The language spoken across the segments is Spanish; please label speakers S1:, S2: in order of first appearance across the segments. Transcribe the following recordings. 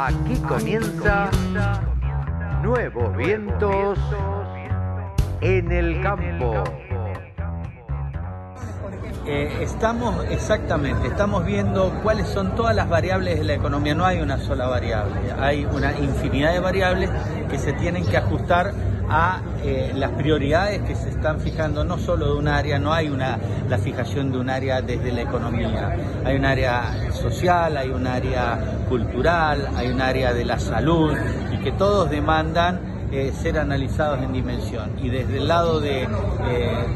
S1: Aquí comienza Nuevos Vientos en el Campo.
S2: Eh, estamos, exactamente, estamos viendo cuáles son todas las variables de la economía. No hay una sola variable, hay una infinidad de variables que se tienen que ajustar a eh, las prioridades que se están fijando no solo de un área, no hay una la fijación de un área desde la economía, hay un área social, hay un área cultural, hay un área de la salud y que todos demandan eh, ser analizados en dimensión y desde el lado de eh,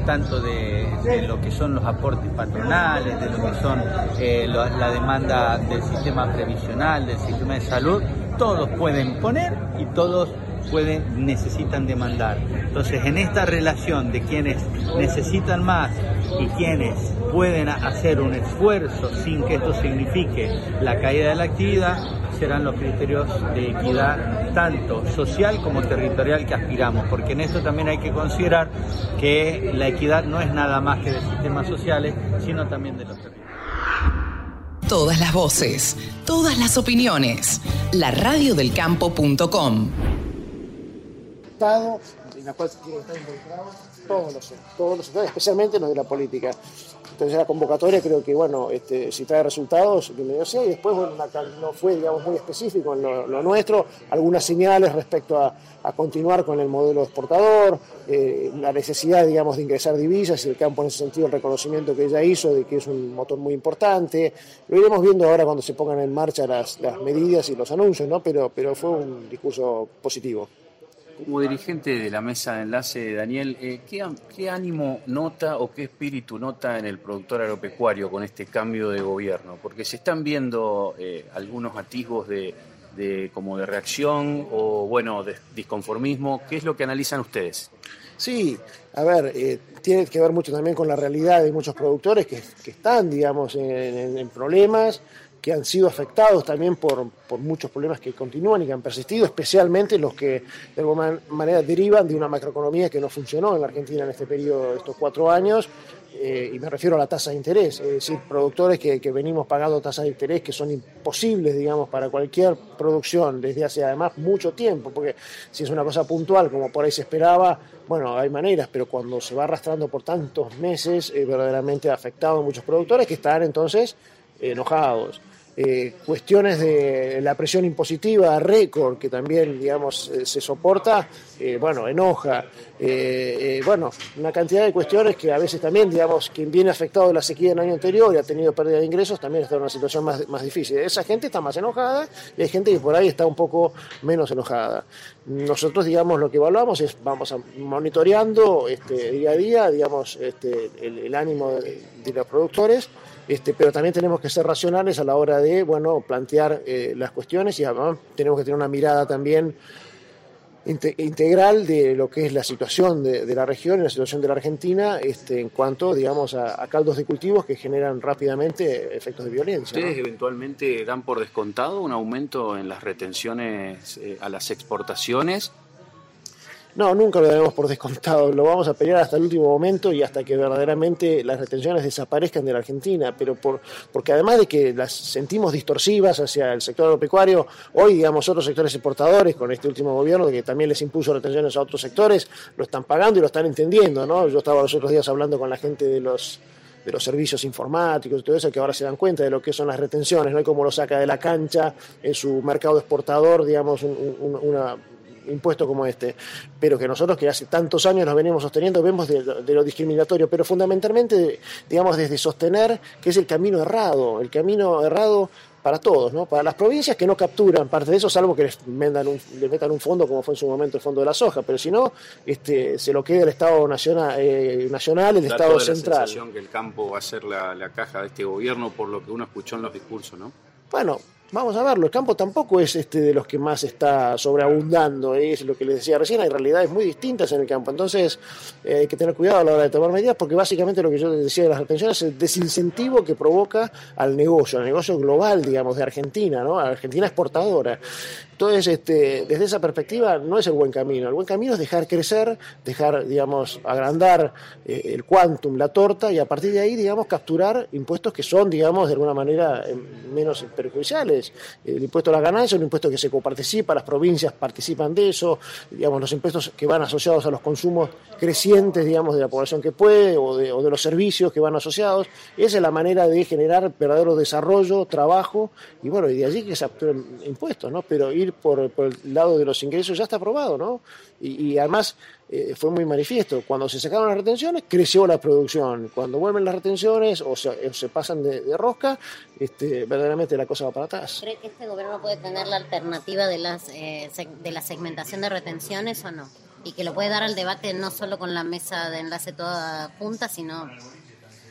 S2: tanto de, lo que son los aportes patronales, de lo que son la demanda del sistema previsional, del sistema de salud, todos pueden poner y todos pueden, necesitan demandar. Entonces, en esta relación de quienes necesitan más y quienes pueden hacer un esfuerzo sin que esto signifique la caída de la actividad, serán los criterios de equidad tanto social como territorial que aspiramos, porque en esto también hay que considerar que la equidad no es nada más que de sistemas sociales, sino también de los territorios.
S3: Todas las voces, todas las opiniones. La radiodelcampo.com
S4: en la cual estar involucrados todos los, todos los sectores, especialmente los de la política. Entonces la convocatoria creo que, bueno, este, si trae resultados, bienvenido sea, y después, bueno, no fue, digamos, muy específico en lo, nuestro, algunas señales respecto a, continuar con el modelo exportador, eh, la necesidad, digamos, de ingresar divisas y el campo en ese sentido, el reconocimiento que ella hizo de que es un motor muy importante. Lo iremos viendo ahora cuando se pongan en marcha las, las medidas y los anuncios, ¿no? Pero, pero fue un discurso positivo.
S5: Como dirigente de la mesa de enlace, Daniel, eh, ¿qué, ánimo nota o qué espíritu nota en el productor agropecuario con este cambio de gobierno? Porque se están viendo eh, algunos atisbos de, como de reacción o bueno, de disconformismo. ¿Qué es lo que analizan ustedes?
S4: Sí, a ver, eh, tiene que ver mucho también con la realidad de muchos productores que, están, digamos, en problemas que han sido afectados también por, muchos problemas que continúan y que han persistido, especialmente los que de alguna manera derivan de una macroeconomía que no funcionó en Argentina en este periodo, estos cuatro años, eh, y me refiero a la tasa de interés, es decir, productores que, venimos pagando tasas de interés que son imposibles, digamos, para cualquier producción desde hace además mucho tiempo, porque si es una cosa puntual como por ahí se esperaba, bueno, hay maneras, pero cuando se va arrastrando por tantos meses, verdaderamente ha afectado a muchos productores que están entonces enojados. Eh, cuestiones de la presión impositiva récord que también digamos eh, se soporta eh, bueno enoja bueno una cantidad de cuestiones que a veces también digamos quien viene afectado de la sequía el año anterior y ha tenido pérdida de ingresos también está en una situación más, más difícil. Esa gente está más enojada y hay gente que por ahí está un poco menos enojada. Nosotros digamos lo que evaluamos es vamos a monitoreando este, día a día digamos este, el, ánimo de los productores este, pero también tenemos que ser racionales a la hora de bueno, plantear eh, las cuestiones y además tenemos que tener una mirada también integral de lo que es la situación de, la región y la situación de la Argentina este, en cuanto digamos a, caldos de cultivos que generan rápidamente efectos de violencia.
S5: ¿Ustedes eventualmente dan por descontado un aumento en las retenciones eh, a las exportaciones
S4: no, nunca lo daremos por descontado, lo vamos a pelear hasta el último momento y hasta que verdaderamente las retenciones desaparezcan de la Argentina, pero por, porque además de que las sentimos distorsivas hacia el sector agropecuario, hoy digamos otros sectores exportadores con este último gobierno que también les impuso retenciones a otros sectores, lo están pagando y lo están entendiendo, ¿no? Yo estaba los otros días hablando con la gente de los de los servicios informáticos y todo eso, que ahora se dan cuenta de lo que son las retenciones, ¿no? Y cómo lo saca de la cancha en su mercado exportador, digamos, una impuesto como este, pero que nosotros que hace tantos años nos venimos sosteniendo, vemos de, lo discriminatorio, pero fundamentalmente, digamos, desde sostener que es el camino errado, el camino errado para todos, ¿no? Para las provincias que no capturan parte de eso, salvo que les, metan un, metan un fondo como fue en su momento el fondo de la soja, pero si no, este, se lo queda el Estado nacional, eh, nacional el Estado central.
S5: La sensación que el campo va a ser la, la caja de este gobierno por lo que uno escuchó en los discursos, ¿no?
S4: Bueno, Vamos a verlo, el campo tampoco es este de los que más está sobreabundando, es lo que les decía recién, hay realidades muy distintas en el campo, entonces eh, hay que tener cuidado a la hora de tomar medidas porque básicamente lo que yo decía de las retenciones es el desincentivo que provoca al negocio, al negocio global, digamos, de Argentina, ¿no? Argentina exportadora. Entonces, este, desde esa perspectiva, no es el buen camino. El buen camino es dejar crecer, dejar, digamos, agrandar eh, el quantum, la torta, y a partir de ahí, digamos, capturar impuestos que son, digamos, de alguna manera eh, menos perjudiciales. El impuesto a la ganancia es un impuesto que se coparticipa, las provincias participan de eso, digamos, los impuestos que van asociados a los consumos crecientes, digamos, de la población que puede o de, o de los servicios que van asociados. Esa es la manera de generar verdadero desarrollo, trabajo, y bueno, y de allí que se capturen impuestos, ¿no? Pero ir por, el lado de los ingresos ya está aprobado, ¿no? Y, además eh, fue muy manifiesto. Cuando se sacaron las retenciones, creció la producción. Cuando vuelven las retenciones o se, se pasan de, rosca, este, verdaderamente la cosa va para atrás.
S6: ¿Cree que este gobierno puede tener la alternativa de, las, eh, de la segmentación de retenciones o no? Y que lo puede dar al debate no solo con la mesa de enlace toda junta, sino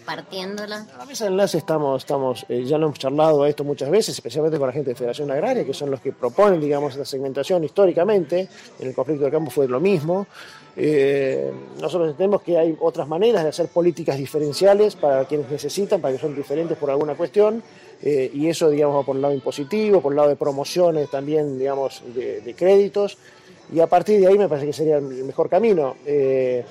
S6: partiéndola?
S4: A la mesa de enlace estamos, estamos eh, ya lo hemos charlado esto muchas veces, especialmente con la gente de Federación Agraria, que son los que proponen, digamos, esta segmentación históricamente. En el conflicto de campo fue lo mismo. Eh, nosotros entendemos que hay otras maneras de hacer políticas diferenciales para quienes necesitan, para que son diferentes por alguna cuestión, eh, y eso, digamos, por el lado impositivo, por el lado de promociones también, digamos, de créditos y a partir de ahí me parece que sería el mejor camino. Eh,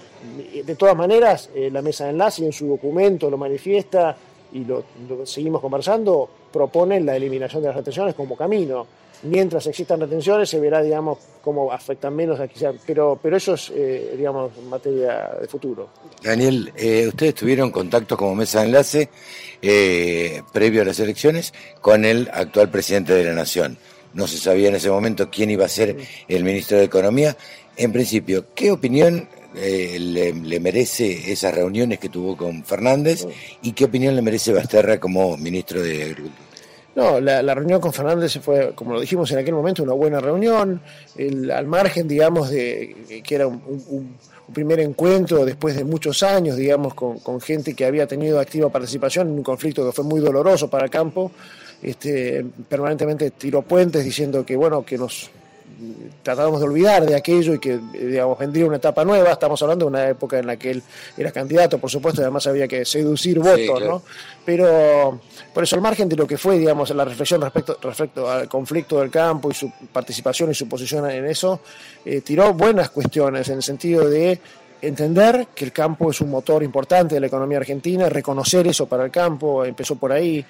S4: de todas maneras, eh, la mesa de enlace en su documento lo manifiesta y lo, seguimos conversando, propone la eliminación de las retenciones como camino. Mientras existan retenciones se verá, digamos, cómo afectan menos a quizá, pero, pero eso es, eh, digamos, materia de futuro.
S7: Daniel, ustedes tuvieron contacto como mesa de enlace previo a las elecciones con el actual presidente de la Nación no se sabía en ese momento quién iba a ser el ministro de Economía. En principio, ¿qué opinión eh, le, merece esas reuniones que tuvo con Fernández y qué opinión le merece Basterra como ministro de Agricultura?
S4: No, la, reunión con Fernández fue, como lo dijimos en aquel momento, una buena reunión, al margen, digamos, de que era un, primer encuentro después de muchos años, digamos, con, con gente que había tenido activa participación en un conflicto que fue muy doloroso para el campo este, permanentemente tiró puentes diciendo que bueno que nos tratábamos de olvidar de aquello y que digamos vendría una etapa nueva. Estamos hablando de una época en la que él era candidato por supuesto y además había que seducir votos no pero por eso al margen de lo que fue digamos la reflexión respecto respecto al conflicto del campo y su participación y su posición en eso eh, tiró buenas cuestiones en el sentido de entender que el campo es un motor importante de la economía argentina reconocer eso para el campo empezó por ahí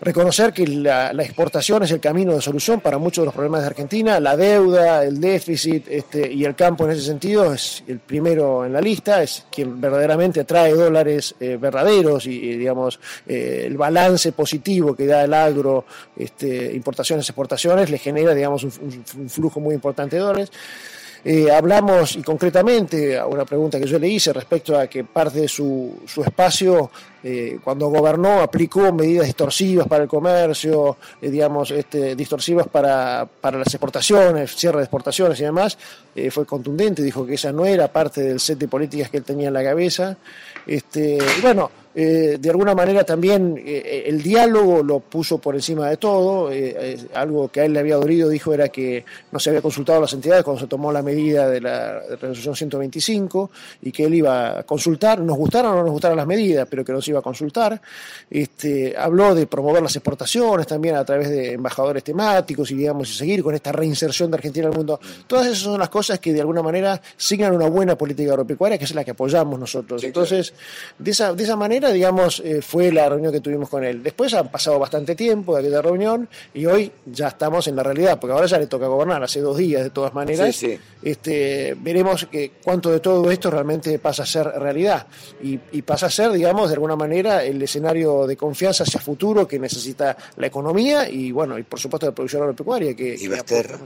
S4: reconocer que la, exportación es el camino de solución para muchos de los problemas de Argentina, la deuda, el déficit este, y el campo en ese sentido es el primero en la lista, es quien verdaderamente trae dólares eh, verdaderos y, digamos eh, el balance positivo que da el agro, este, importaciones, exportaciones, le genera digamos un, flujo muy importante de dólares. Eh, hablamos, y concretamente, a una pregunta que yo le hice respecto a que parte de su espacio, eh, cuando gobernó, aplicó medidas distorsivas para el comercio, eh, digamos, este, distorsivas para, para, las exportaciones, cierre de exportaciones y demás, fue contundente, dijo que esa no era parte del set de políticas que él tenía en la cabeza. Este, bueno, eh, de alguna manera también eh, el diálogo lo puso por encima de todo. Eh, algo que a él le había dolido, dijo, era que no se había consultado a las entidades cuando se tomó la medida de la resolución 125 y que él iba a consultar, nos gustaron o no nos gustaron las medidas, pero que nos iba a consultar. Este, habló de promover las exportaciones también a través de embajadores temáticos y, digamos, y seguir con esta reinserción de Argentina en el mundo. Todas esas son las cosas que de alguna manera signan una buena política agropecuaria, que es la que apoyamos nosotros. Entonces, de esa, de esa manera, digamos, eh, fue la reunión que tuvimos con él. Después ha pasado bastante tiempo de aquella reunión y hoy ya estamos en la realidad, porque ahora ya le toca gobernar, hace dos días de todas maneras. Este, veremos que cuánto de todo esto realmente pasa a ser realidad y, pasa a ser, digamos, de alguna manera el escenario de confianza hacia futuro que necesita la economía y, bueno, y por supuesto la producción agropecuaria. Que,
S7: ¿Y Basterra?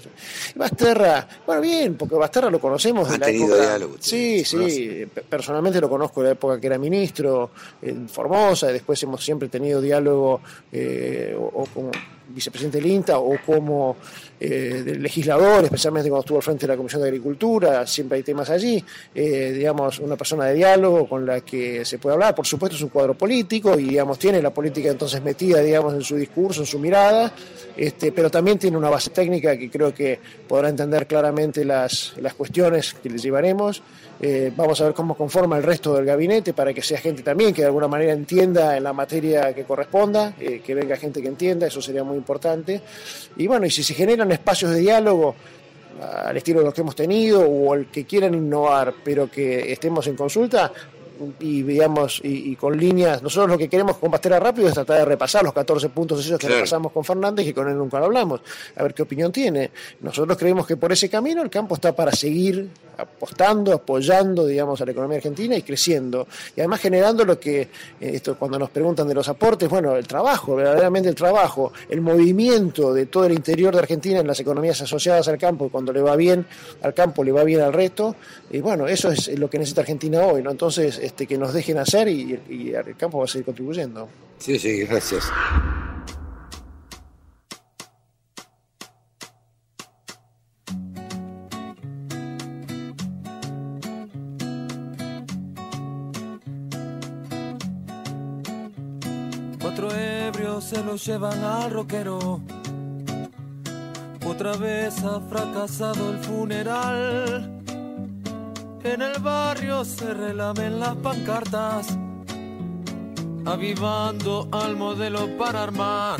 S4: Basterra, bueno, bien, porque Basterra lo conocemos.
S7: Ha tenido diálogo.
S4: Sí, sí, personalmente lo conozco de la época que era ministro, en Formosa, y después hemos siempre tenido diálogo eh, o, como vicepresidente del INTA o como eh, legislador, especialmente cuando estuvo al frente de la Comisión de Agricultura, siempre hay temas allí, eh, digamos, una persona de diálogo con la que se puede hablar, por supuesto es un cuadro político y, digamos, tiene la política entonces metida, digamos, en su discurso, en su mirada, este, pero también tiene una base técnica que creo que podrá entender claramente las, las cuestiones que le llevaremos. Eh, vamos a ver cómo conforma el resto del gabinete para que sea gente también que de alguna manera entienda en la materia que corresponda, eh, que venga gente que entienda, eso sería muy importante. Y bueno, y si se generan espacios de diálogo al estilo de los que hemos tenido o el que quieran innovar, pero que estemos en consulta, y digamos y, con líneas nosotros lo que queremos con Pastera Rápido es tratar de repasar los 14 puntos esos que repasamos con Fernández y con él nunca lo hablamos a ver qué opinión tiene. Nosotros creemos que por ese camino el campo está para seguir apostando apoyando digamos a la economía argentina y creciendo. Y además generando lo que eh, esto cuando nos preguntan de los aportes bueno el trabajo verdaderamente el trabajo el movimiento de todo el interior de Argentina en las economías asociadas al campo cuando le va bien al campo le va bien al resto y bueno eso es lo que necesita Argentina hoy no entonces este, que nos dejen hacer y, el campo va a seguir contribuyendo.
S7: Sí, sí, gracias.
S8: Cuatro ebrios se lo llevan al roquero. Otra vez ha fracasado el funeral en el barrio se relamen las pancartas, avivando al modelo para armar.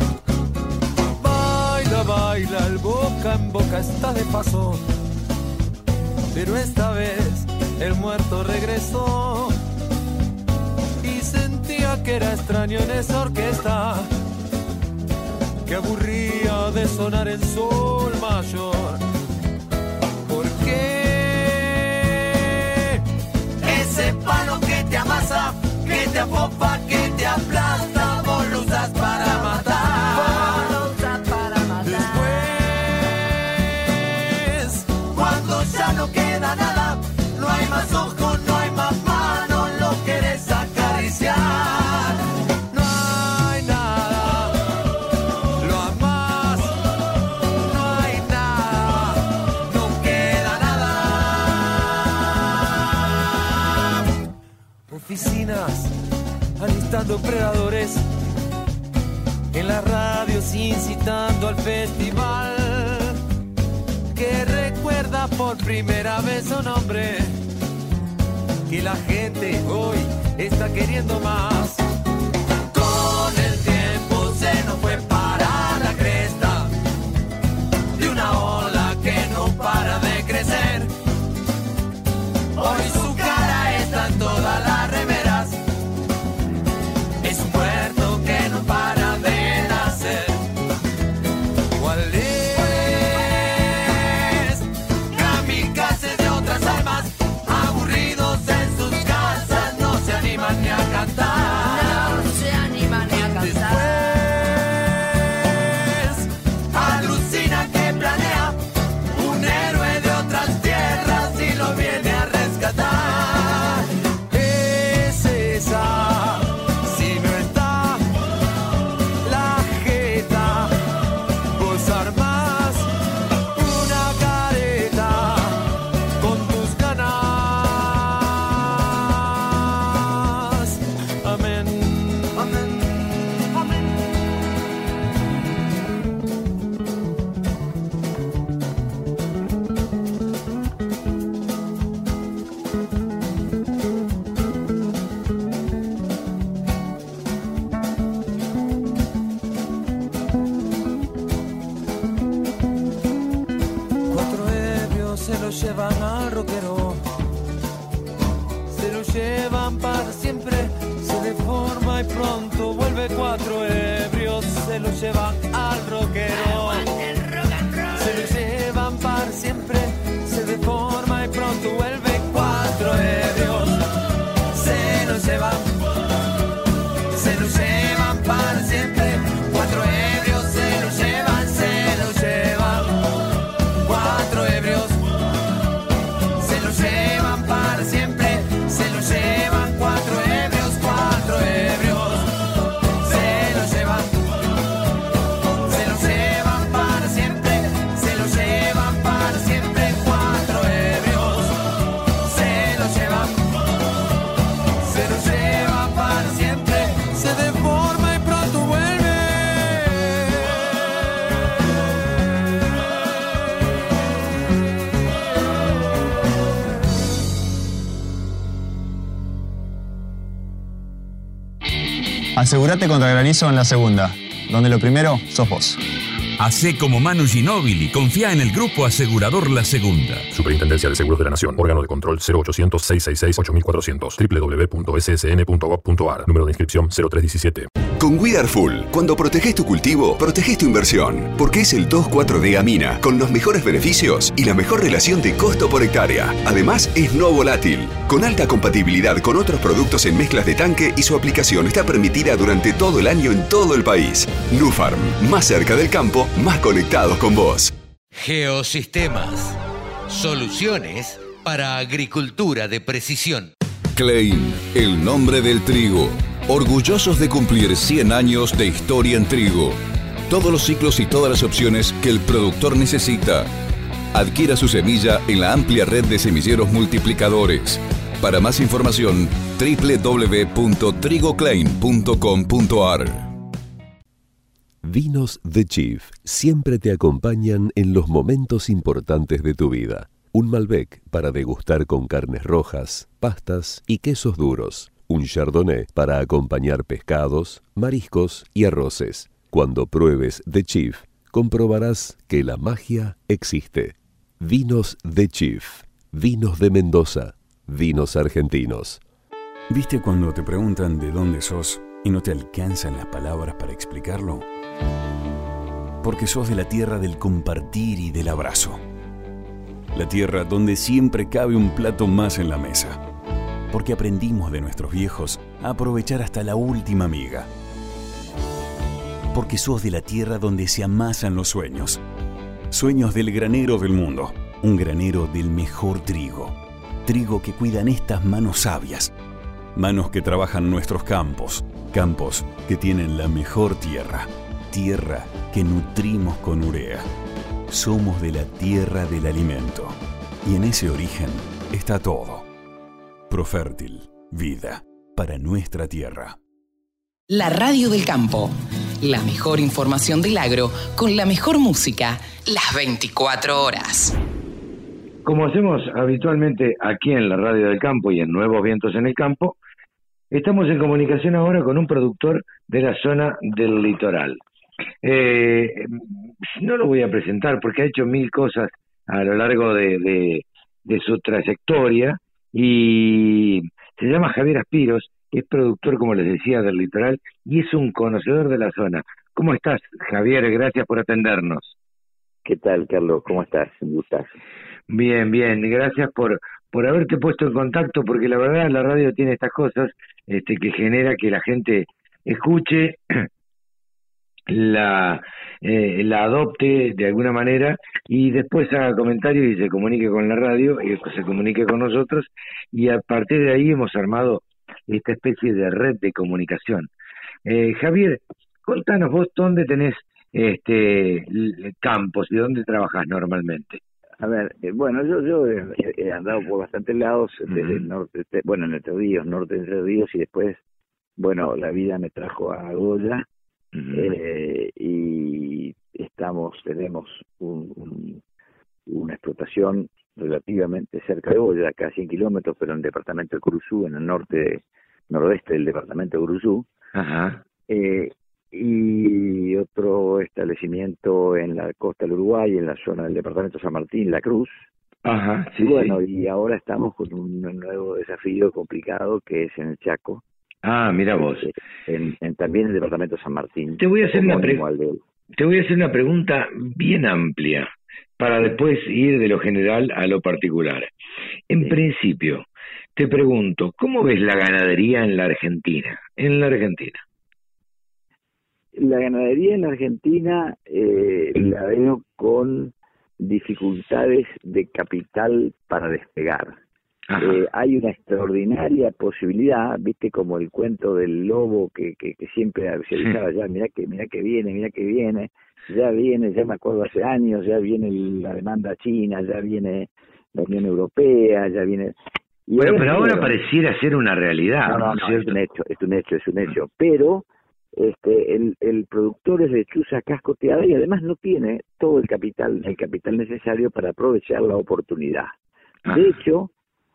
S8: Baila, baila, el boca en boca está de paso. Pero esta vez el muerto regresó y sentía que era extraño en esa orquesta que aburría de sonar en sol mayor. Te apopa, que te aplasta, vos lo usas para matar. para matar. Después, cuando ya no queda nada, no hay más ojos, no hay más manos, lo quieres acariciar. Predadores, en las radios incitando al festival, que recuerda por primera vez su nombre, que la gente hoy está queriendo más. Con el tiempo se nos fue para
S9: Asegúrate contra granizo en la segunda, donde lo primero sos vos.
S10: Hacé como Manu Ginóbili, confía en el grupo asegurador La Segunda.
S11: Superintendencia de Seguros de la Nación, órgano de control 0800-666-8400, www.ssn.gov.ar, número de inscripción 0317.
S12: Con We Full, cuando proteges tu cultivo, proteges tu inversión, porque es el 2,4-D Amina, con los mejores beneficios y la mejor relación de costo por hectárea. Además, es no volátil, con alta compatibilidad con otros productos en mezclas de tanque y su aplicación está permitida durante todo el año en todo el país. Nufarm, más cerca del campo, más conectados con vos.
S13: Geosistemas. Soluciones para agricultura de precisión.
S14: Klein, el nombre del trigo. Orgullosos de cumplir 100 años de historia en trigo. Todos los ciclos y todas las opciones que el productor necesita. Adquiera su semilla en la amplia red de semilleros multiplicadores. Para más información, www.trigoclaim.com.ar.
S15: Vinos The Chief siempre te acompañan en los momentos importantes de tu vida. Un Malbec para degustar con carnes rojas, pastas y quesos duros. Un Chardonnay para acompañar pescados, mariscos y arroces. Cuando pruebes The Chief, comprobarás que la magia existe. Vinos The Chief. Vinos de Mendoza. Vinos argentinos.
S16: ¿Viste cuando te preguntan de dónde sos y no te alcanzan las palabras para explicarlo? Porque sos de la tierra del compartir y del abrazo. La tierra donde siempre cabe un plato más en la mesa. Porque aprendimos de nuestros viejos a aprovechar hasta la última miga. Porque sos de la tierra donde se amasan los sueños. Sueños del granero del mundo. Un granero del mejor trigo. Trigo que cuidan estas manos sabias. Manos que trabajan nuestros campos. Campos que tienen la mejor tierra tierra que nutrimos con urea. Somos de la tierra del alimento. Y en ese origen está todo. Profértil, vida para nuestra tierra.
S3: La radio del campo. La mejor información del agro con la mejor música las 24 horas.
S7: Como hacemos habitualmente aquí en la radio del campo y en Nuevos Vientos en el Campo, estamos en comunicación ahora con un productor de la zona del litoral. Eh, no lo voy a presentar porque ha hecho mil cosas a lo largo de, de, su trayectoria y se llama Javier Aspiros, es productor, como les decía, del litoral y es un conocedor de la zona. ¿Cómo estás, Javier? Gracias por atendernos.
S17: ¿Qué tal, Carlos? ¿Cómo estás? Un
S7: Bien, bien. Gracias por, por haberte puesto en contacto, porque la verdad la radio tiene estas cosas este, que genera que la gente escuche la, eh, la adopte de alguna manera y después haga comentarios y se comunique con la radio y se comunique con nosotros y a partir de ahí hemos armado esta especie de red de comunicación. Eh, Javier, contanos vos dónde tenés este campos y dónde trabajas normalmente.
S17: A ver, eh, bueno, yo yo he, andado por bastantes lados, desde el norte, bueno, en Entre Ríos, norte de Entre Ríos, y después, bueno, la vida me trajo a Goya, eh, y estamos tenemos un, una explotación relativamente cerca de Boya, acá a 100 kilómetros, pero en el departamento de Curuzú, en el norte noroeste del departamento de Curuzú. Eh, y otro establecimiento en la costa del Uruguay, en la zona del departamento San Martín, La Cruz.
S7: Ajá,
S17: sí, bueno, y ahora estamos con un nuevo desafío complicado que es en el Chaco,
S7: Ah, mira vos.
S17: En, también en el departamento de San Martín.
S7: Te voy a hacer una te voy a hacer una pregunta bien amplia para después ir de lo general a lo particular. En principio, te pregunto, ¿cómo ves la ganadería en la Argentina? En la Argentina.
S17: La ganadería en la Argentina eh, la veo con dificultades de capital para despegar. Eh, hay una extraordinaria posibilidad, viste como el cuento del lobo que, que, siempre se avisaba ya, mira que, mira que viene, mira que viene, ya viene, ya me acuerdo hace años, ya viene la demanda china, ya viene la Unión Europea, ya viene...
S7: bueno, pero ahora pareciera ser una realidad.
S17: No, no, es un hecho, es un hecho, es un hecho, pero este el, el productor es lechuza cascoteada y además no tiene todo el capital, el capital necesario para aprovechar la oportunidad. De hecho,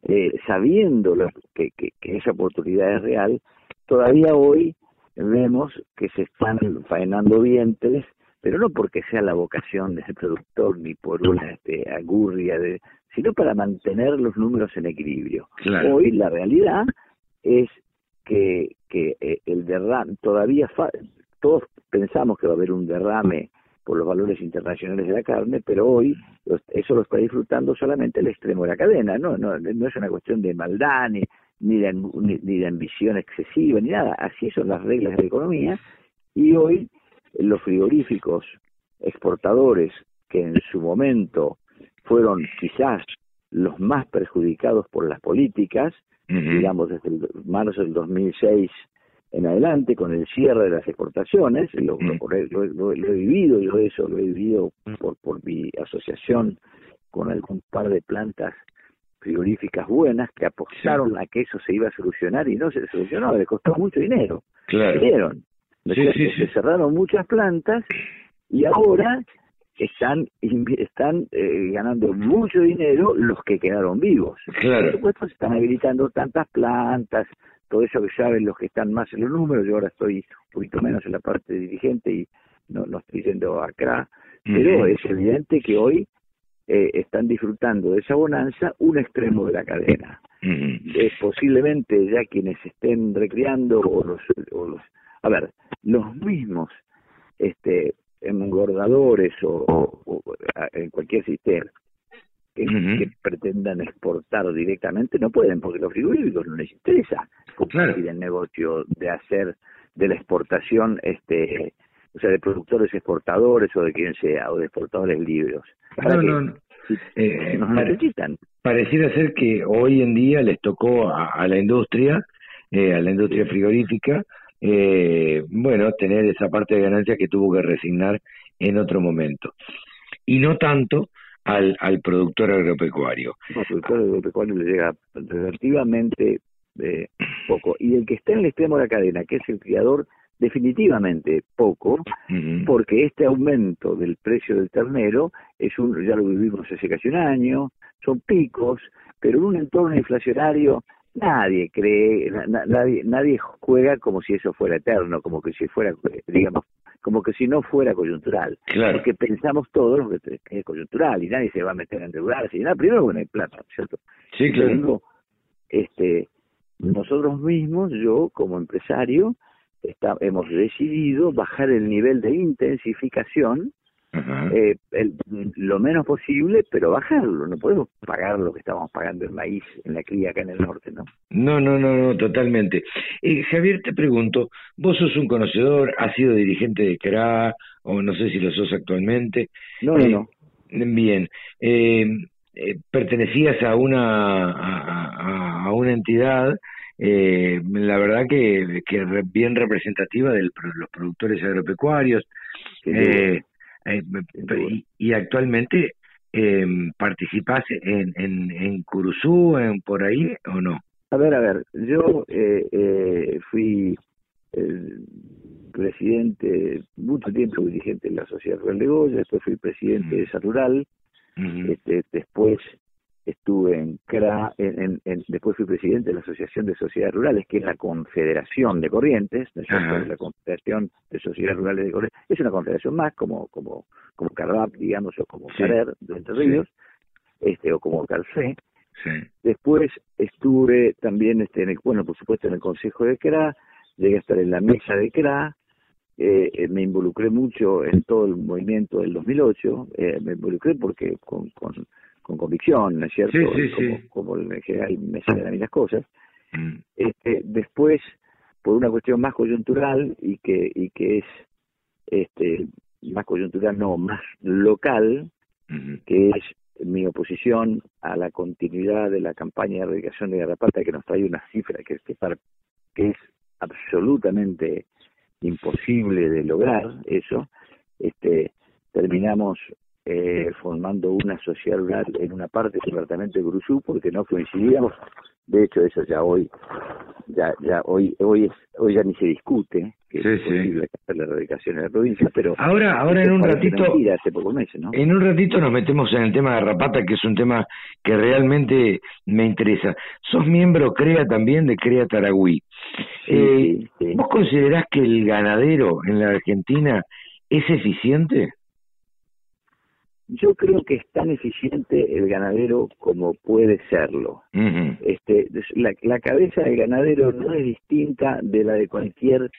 S17: eh, sabiendo que, esa oportunidad es real, todavía hoy vemos que se están faenando vientres, pero no porque sea la vocación del productor ni por una este, agurria, de, sino para mantener los números en equilibrio. Hoy la realidad es que, que eh, el derrame, todavía todos pensamos que va a haber un derrame por los valores internacionales de la carne, pero hoy eso lo está disfrutando solamente el extremo de la cadena, no, no, no es una cuestión de maldad ni, ni, de, ni de ambición excesiva ni nada, así son las reglas de la economía y hoy los frigoríficos exportadores que en su momento fueron quizás los más perjudicados por las políticas, digamos desde el marzo del 2006 en adelante con el cierre de las exportaciones, lo, lo, he vivido, yo eso lo he vivido por, por mi asociación con algún par de plantas frigoríficas buenas que apostaron a que eso se iba a solucionar y no se solucionó, le costó mucho dinero.
S7: Claro.
S17: Se cerraron muchas plantas y ahora están están eh, ganando mucho dinero los que quedaron vivos.
S7: Claro.
S17: Por supuesto, se están habilitando tantas plantas, todo eso que saben los que están más en los números. Yo ahora estoy un poquito menos en la parte dirigente y no, no estoy yendo acá, pero es evidente que hoy eh, están disfrutando de esa bonanza un extremo de la cadena. Es posiblemente ya quienes estén recreando o los, o los a ver, los mismos este engordadores o, en cualquier sistema que, pretendan exportar directamente no pueden porque los frigoríficos no les interesa cumplir el negocio de hacer de la exportación este o sea de productores exportadores o de quien sea o de exportadores libres
S7: no, no,
S17: eh, nos necesitan.
S7: pareciera ser que hoy en día les tocó a, la industria eh, a la industria frigorífica eh, bueno, tener esa parte de ganancia que tuvo que resignar en otro momento. Y no tanto al, al productor agropecuario.
S17: productor agropecuario le llega relativamente eh, poco. Y el que está en el extremo de la cadena, que es el criador, definitivamente poco, porque este aumento del precio del ternero es un, ya lo vivimos hace casi un año, son picos, pero en un entorno inflacionario nadie cree, nadie, nadie juega como si eso fuera eterno, como que si fuera, digamos, como que si no fuera coyuntural.
S7: Claro.
S17: Porque pensamos todos que es coyuntural y nadie se va a meter a endeudarse. Y nada, primero, bueno, hay plata, ¿cierto?
S7: Sí, claro.
S17: este, nosotros mismos, yo como empresario, está, hemos decidido bajar el nivel de intensificación eh, lo menos posible, pero bajarlo. No podemos pagar lo que estamos pagando en maíz, en la cría acá en el norte, ¿no?
S7: No, no, no, no, totalmente. Eh, Javier, te pregunto, vos sos un conocedor, has sido dirigente de CRA, o no sé si lo sos actualmente.
S17: No, no, no.
S7: Eh, bien. Eh, pertenecías a una, a, a, una entidad eh, la verdad que, que bien representativa de los productores agropecuarios. Eh, eh, y, actualmente eh, ¿participás en, en, en Curuzú, en, por ahí o no?
S17: A ver, a ver, yo eh, eh, fui presidente, mucho tiempo dirigente de la Sociedad Rural de Goya, después fui presidente de esa rural, este, después estuve en CRA, en, después fui presidente de la Asociación de Sociedades Rurales, que es la Confederación de Corrientes, la Confederación de Sociedades Rurales de Corrientes, es una confederación más como como como CARVAP, digamos, o como CARER de Entre Ríos, este o como CARFE. Después estuve también, este, en el, bueno, por supuesto, en el Consejo de CRA, llegué a estar en la mesa de CRA, eh, eh, me involucré mucho en todo el movimiento del 2008, eh, me involucré porque con, con con convicción, ¿no es cierto? como, en general me salen a mí las cosas. Mm. Este, después, por una cuestión más coyuntural y que, y que es este, más coyuntural, no, más local, que es mi oposición a la continuidad de la campaña de erradicación de garrapata que nos trae una cifra que, que, que es absolutamente imposible de lograr eso, este, terminamos eh, formando una sociedad rural en una parte del departamento de Gruzú porque no coincidíamos. De hecho eso ya hoy ya ya hoy hoy es hoy ya ni se discute que es posible hacer la erradicación en la provincia pero
S7: ahora ahora en un ratito
S17: hace pocos meses, ¿no?
S7: en un ratito nos metemos en el tema de Rapata que es un tema que realmente me interesa. Sos miembro crea también de crea Taragüí. Eh, ¿Vos considerás que el ganadero en la Argentina es eficiente?
S17: Yo creo que es tan eficiente el ganadero como puede serlo. este, la, la cabeza del ganadero no es distinta de la de cualquier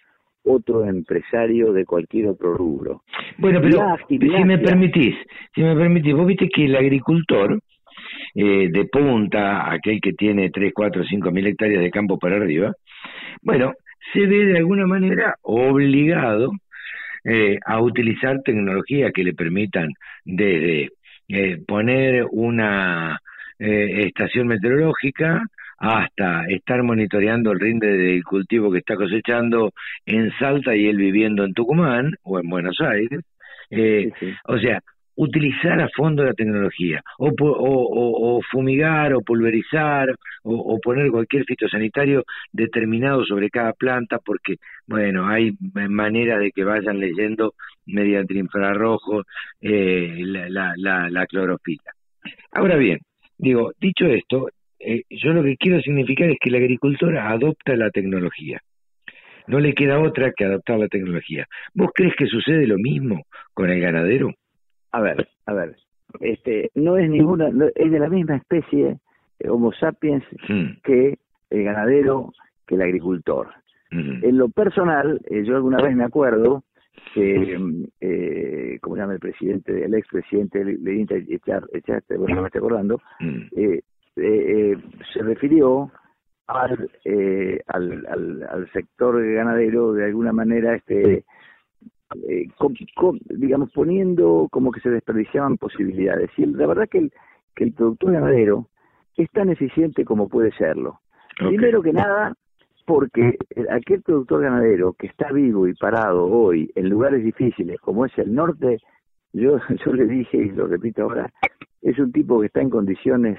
S17: otro empresario de cualquier otro rubro.
S7: Bueno, pero si me permitís, si me permitís, vos viste que el agricultor eh, de punta, aquel que tiene 3, 4, 5 mil hectáreas de campo para arriba, bueno, se ve de alguna manera obligado eh, a utilizar tecnología que le permitan desde eh, poner una eh, estación meteorológica hasta estar monitoreando el rinde del cultivo que está cosechando en Salta y él viviendo en Tucumán o en Buenos Aires. Eh, O sea, utilizar a fondo la tecnología, o, o, o, fumigar, o pulverizar, o, poner cualquier fitosanitario determinado sobre cada planta, porque, bueno, hay manera de que vayan leyendo mediante el infrarrojo eh, la, la, la, clorofila. Ahora bien, digo, dicho esto, eh, yo lo que quiero significar es que la agricultora adopta la tecnología. No le queda otra que adoptar la tecnología. ¿Vos crees que sucede lo mismo con el ganadero?
S17: A ver, a ver, este, no es ninguna, es de la misma especie eh, Homo sapiens hmm. que el ganadero, que el agricultor. Hmm. En lo personal, eh, yo alguna vez me acuerdo que, eh, como llama el presidente, el expresidente de Echarte, bueno, no me estoy acordando, hmm. eh, eh, se refirió al, al, al, al, sector ganadero de alguna manera este eh, digamos, poniendo como que se desperdiciaban posibilidades. Y la verdad que el, que el productor ganadero es tan eficiente como puede serlo. Primero que nada, porque aquel productor ganadero que está vivo y parado hoy en lugares difíciles como es el norte, yo, yo le dije y lo repito ahora, es un tipo que está en condiciones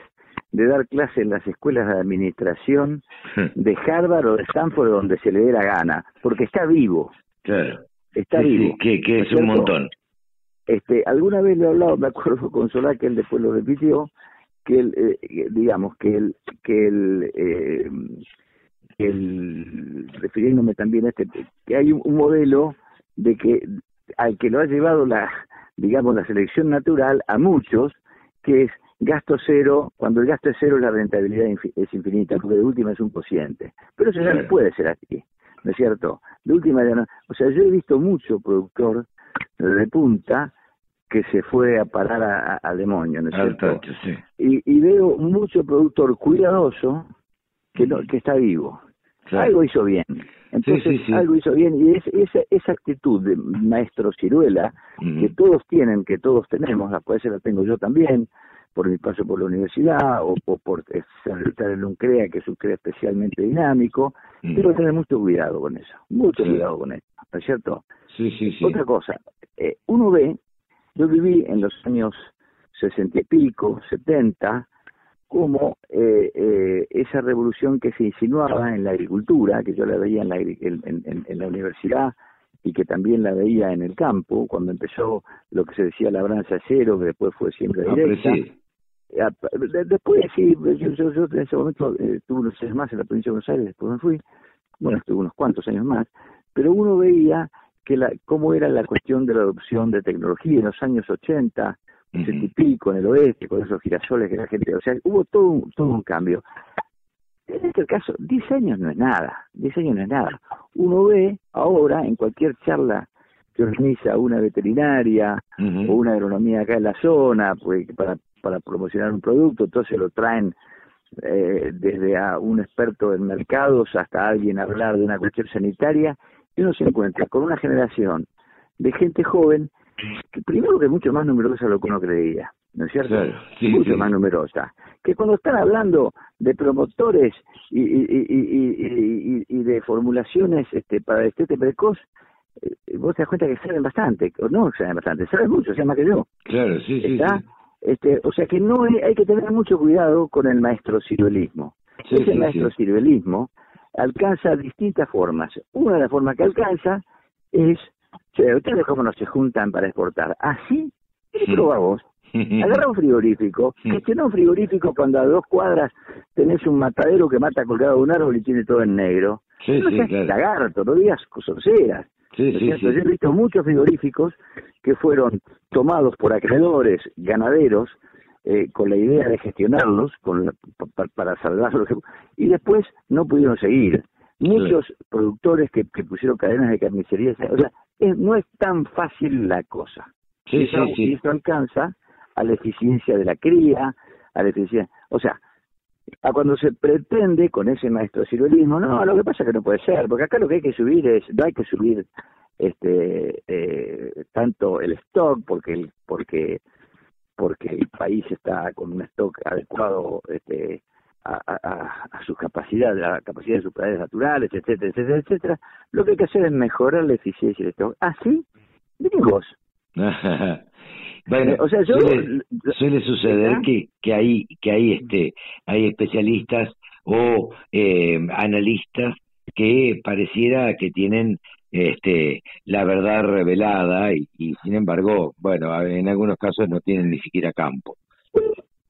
S17: de dar clase en las escuelas de administración de Harvard o de Stanford donde se le dé la gana, porque está vivo.
S7: Claro
S17: está vivo.
S7: que, es un montón.
S17: Este, alguna vez le he hablado, me acuerdo con Solá, que él después lo repitió, que él, eh, digamos, que él, que él, eh, el, refiriéndome también a este, que hay un, modelo de que al que lo ha llevado la, digamos, la selección natural a muchos, que es gasto cero, cuando el gasto es cero la rentabilidad es infinita, porque de última es un cociente. Pero eso ya no puede ser así. ¿No es cierto? De última, o sea, yo he visto mucho productor de punta que se fue a parar al demonio, ¿no es cierto? y, veo mucho productor cuidadoso que no, que está vivo. Algo hizo bien. Entonces, algo hizo bien. Y es, esa, esa actitud de maestro ciruela, que todos tienen, que todos tenemos, a veces la tengo yo también, por mi paso por la universidad o, por estar en un CREA, que es un CREA especialmente dinámico, mm. tengo que tener mucho cuidado con eso, mucho cuidado con eso, ¿no es cierto?
S7: Sí, sí, sí.
S17: Otra cosa, eh, uno ve, yo viví en los años sesenta y pico, setenta, como eh, eh, esa revolución que se insinuaba en la agricultura, que yo la veía en la, en la universidad, y que también la veía en el campo, cuando empezó lo que se decía labranza cero, que después fue siempre directa, Después, sí, yo, yo, en ese momento eh, tuve unos años más en la provincia de Buenos Aires, después me fui, bueno, estuve unos cuantos años más, pero uno veía que la, cómo era la cuestión de la adopción de tecnología en los años 80, uh y pico en el oeste, con esos girasoles que la gente, o sea, hubo todo un, todo un cambio. En este caso, 10 años no es nada, 10 años no es nada. Uno ve ahora en cualquier charla que organiza una veterinaria o una agronomía acá en la zona, pues para para promocionar un producto, entonces lo traen eh, desde a un experto en mercados hasta alguien a hablar de una cuestión sanitaria, y uno se encuentra con una generación de gente joven que primero que es mucho más numerosa de lo que uno creía, ¿no es cierto? mucho más numerosa. Que cuando están hablando de promotores y, y, y, y de formulaciones este, para el estete precoz, eh, vos te das cuenta que saben bastante, o no saben bastante, saben mucho, sea más que yo.
S7: Claro, sí, sí.
S17: Este, o sea que no hay, que tener mucho cuidado con el maestro ciruelismo. Ese maestro ciruelismo alcanza distintas formas. Una de las formas que alcanza es, ustedes cómo no se juntan para exportar. Así, ¿qué vos? Agarra un frigorífico, gestiona un frigorífico cuando a dos cuadras tenés un matadero que mata colgado de un árbol y tiene todo en negro.
S7: Sí,
S17: no
S7: sí,
S17: seas
S7: claro.
S17: lagarto, no digas sonceras.
S7: Sí,
S17: ¿no es
S7: sí, sí.
S17: Yo he visto muchos frigoríficos que fueron tomados por acreedores ganaderos eh, con la idea de gestionarlos con la- pa- pa- para salvarlos y después no pudieron seguir. Muchos productores que, que pusieron cadenas de carnicería, o sea, es- no es tan fácil la cosa.
S7: Sí,
S17: eso,
S7: sí, sí.
S17: y eso alcanza a la eficiencia de la cría, a la eficiencia, o sea, a cuando se pretende con ese maestro ciruelismo, no, lo que pasa es que no puede ser, porque acá lo que hay que subir es, no hay que subir este eh, tanto el stock porque el, porque porque el país está con un stock adecuado este a, a, a- capacidades, la capacidad de sus planes naturales, etcétera, etcétera, etcétera. Lo que hay que hacer es mejorar la eficiencia del stock. Ah, sí, gringos.
S7: bueno,
S17: o sea, yo-
S7: suele, suele suceder
S17: ¿Ah?
S7: que, que hay que hay este hay especialistas o eh, analistas que pareciera que tienen este la verdad revelada y, y sin embargo, bueno, en algunos casos no tienen ni siquiera campo.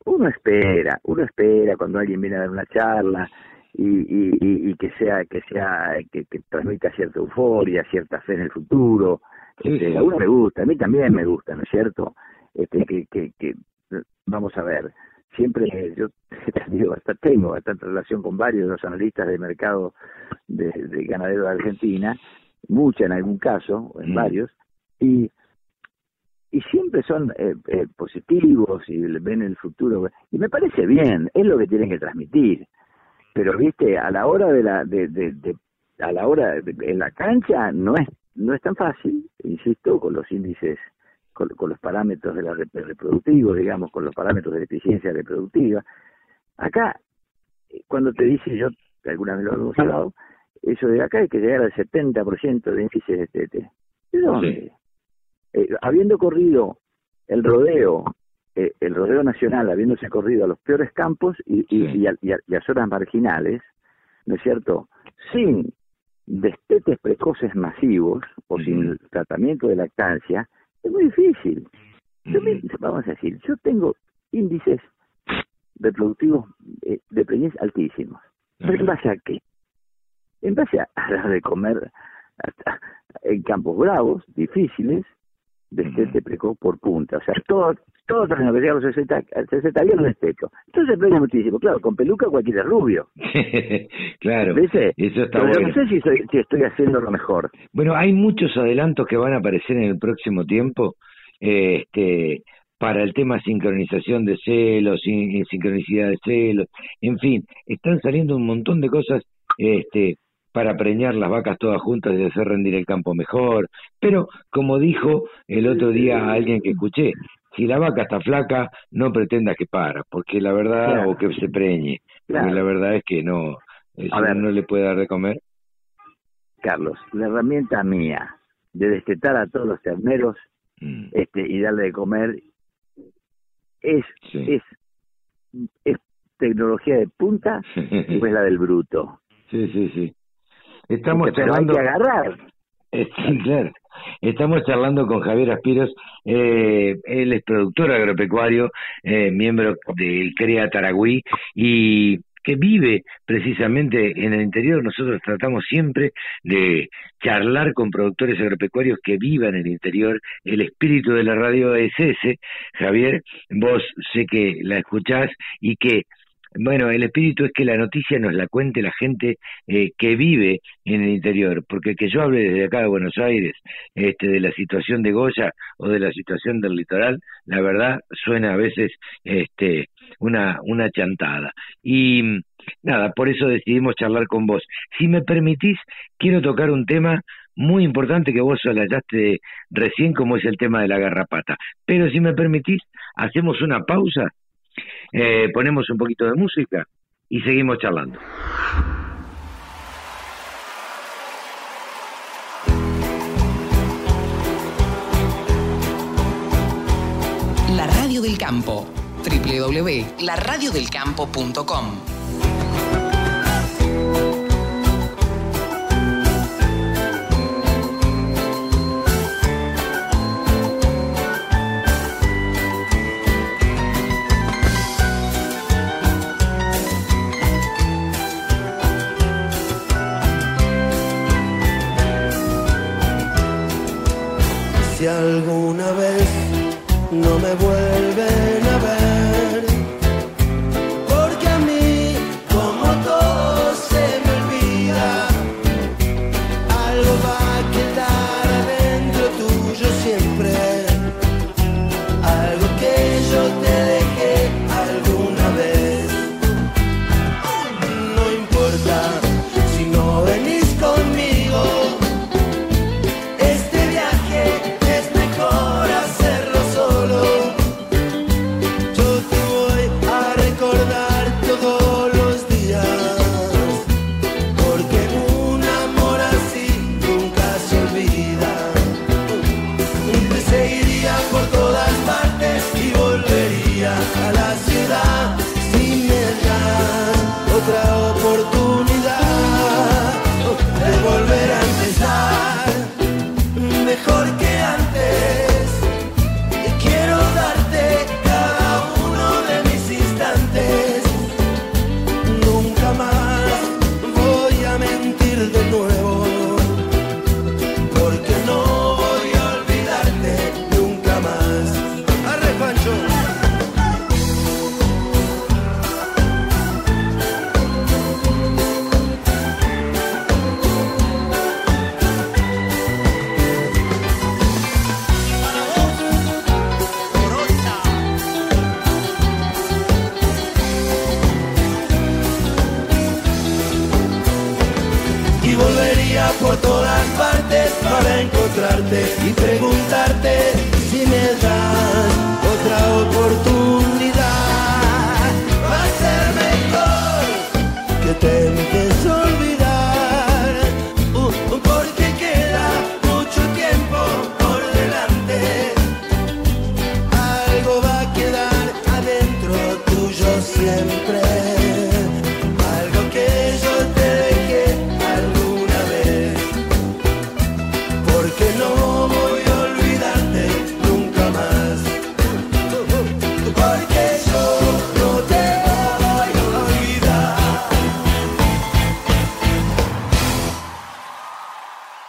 S17: uno espera, uno espera cuando alguien viene a dar una charla y, y, y- y que sea que sea que, que transmita cierta euforia, cierta fe en el futuro. Este, a uno me gusta, a mí también me gusta, ¿no es cierto? Este, que, que, que vamos a ver, siempre yo digo, hasta tengo bastante relación con varios de los analistas de mercado de, de ganadero de Argentina, mucha en algún caso, en varios, y y siempre son eh, eh, positivos y ven el futuro y me parece bien es lo que tienen que transmitir pero viste a la hora de la de, de, de- a la hora de- en la cancha no es no es tan fácil insisto con los índices con, con los parámetros de la rep- reproductivos digamos con los parámetros de la eficiencia reproductiva acá eh, cuando te dice yo alguna vez lo hemos hablado eso de acá hay que llegar al 70% de índice de TT ¿de dónde? eh, habiendo corrido el rodeo, eh, el rodeo nacional, habiéndose corrido a los peores campos y, y, y a, y a- y a zonas marginales, ¿no es cierto? Sin destetes precoces masivos o sin tratamiento de lactancia, es muy difícil. Yo vamos a decir, yo tengo índices reproductivos eh, de preñez altísimos. ¿Pero en base a qué? En base a, a de comer hasta en campos bravos, difíciles, destete precoz por punta. O sea, todo, todo terreno que llega a los 60, al 60 días no es techo. Entonces se premia muchísimo. Claro, con peluca cualquiera es rubio.
S7: claro,
S17: ¿Viste?
S7: eso está
S17: Pero
S7: bueno.
S17: no sé si, soy- si estoy haciendo lo mejor.
S7: Bueno, hay muchos adelantos que van a aparecer en el próximo tiempo este, para el tema sincronización de celos, sin- sincronicidad de celos, en fin, están saliendo un montón de cosas este, para preñar las vacas todas juntas y hacer rendir el campo mejor. Pero, como dijo el otro día alguien que escuché, si la vaca está flaca, no pretenda que para, porque la verdad,
S17: Claro.
S7: o que se preñe, porque la verdad es que no, eh,
S17: A ver.
S7: no le puede dar de comer.
S17: Carlos, la herramienta mía de destetar a todos los terneros
S7: Mm.
S17: este, y darle de comer es, es, es tecnología de punta o es la del bruto.
S7: Sí, sí, sí. Estamos
S17: Pero hay
S7: charlando.
S17: que agarrar.
S7: Claro. Estamos charlando con Javier Aspiros, eh, él es productor agropecuario, eh, miembro del CREA Taragüí y que vive precisamente en el interior. Nosotros tratamos siempre de charlar con productores agropecuarios que vivan en el interior. El espíritu de la radio es ese. Javier, vos sé que la escuchás y que bueno, el espíritu es que la noticia nos la cuente la gente eh, que vive en el interior, porque que yo hable desde acá de Buenos Aires, este, de la situación de Goya o de la situación del litoral, la verdad suena a veces este, una, una chantada. Y nada, por eso decidimos charlar con vos. Si me permitís, quiero tocar un tema muy importante que vos soslayaste recién, como es el tema de la garrapata. Pero si me permitís, hacemos una pausa eh, ponemos un poquito de música y seguimos charlando.
S3: La Radio del Campo. www.laradiodelcampo.com
S18: alguna vez no me vuelven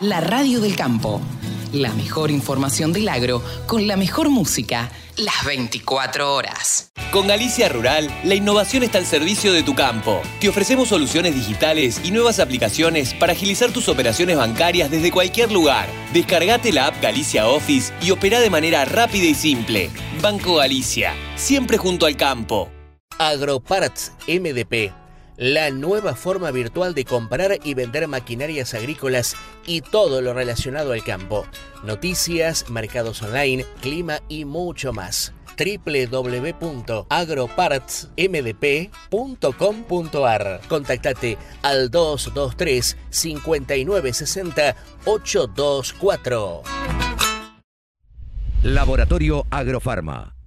S3: La radio del campo. La mejor información del agro con la mejor música las 24 horas.
S19: Con Galicia Rural, la innovación está al servicio de tu campo. Te ofrecemos soluciones digitales y nuevas aplicaciones para agilizar tus operaciones bancarias desde cualquier lugar. Descargate la app Galicia Office y opera de manera rápida y simple. Banco Galicia, siempre junto al campo.
S20: AgroParts MDP, la nueva forma virtual de comprar y vender maquinarias agrícolas y todo lo relacionado al campo. Noticias, mercados online, clima y mucho más www.agropartsmdp.com.ar Contactate al 223 5960 824.
S21: Laboratorio Agrofarma.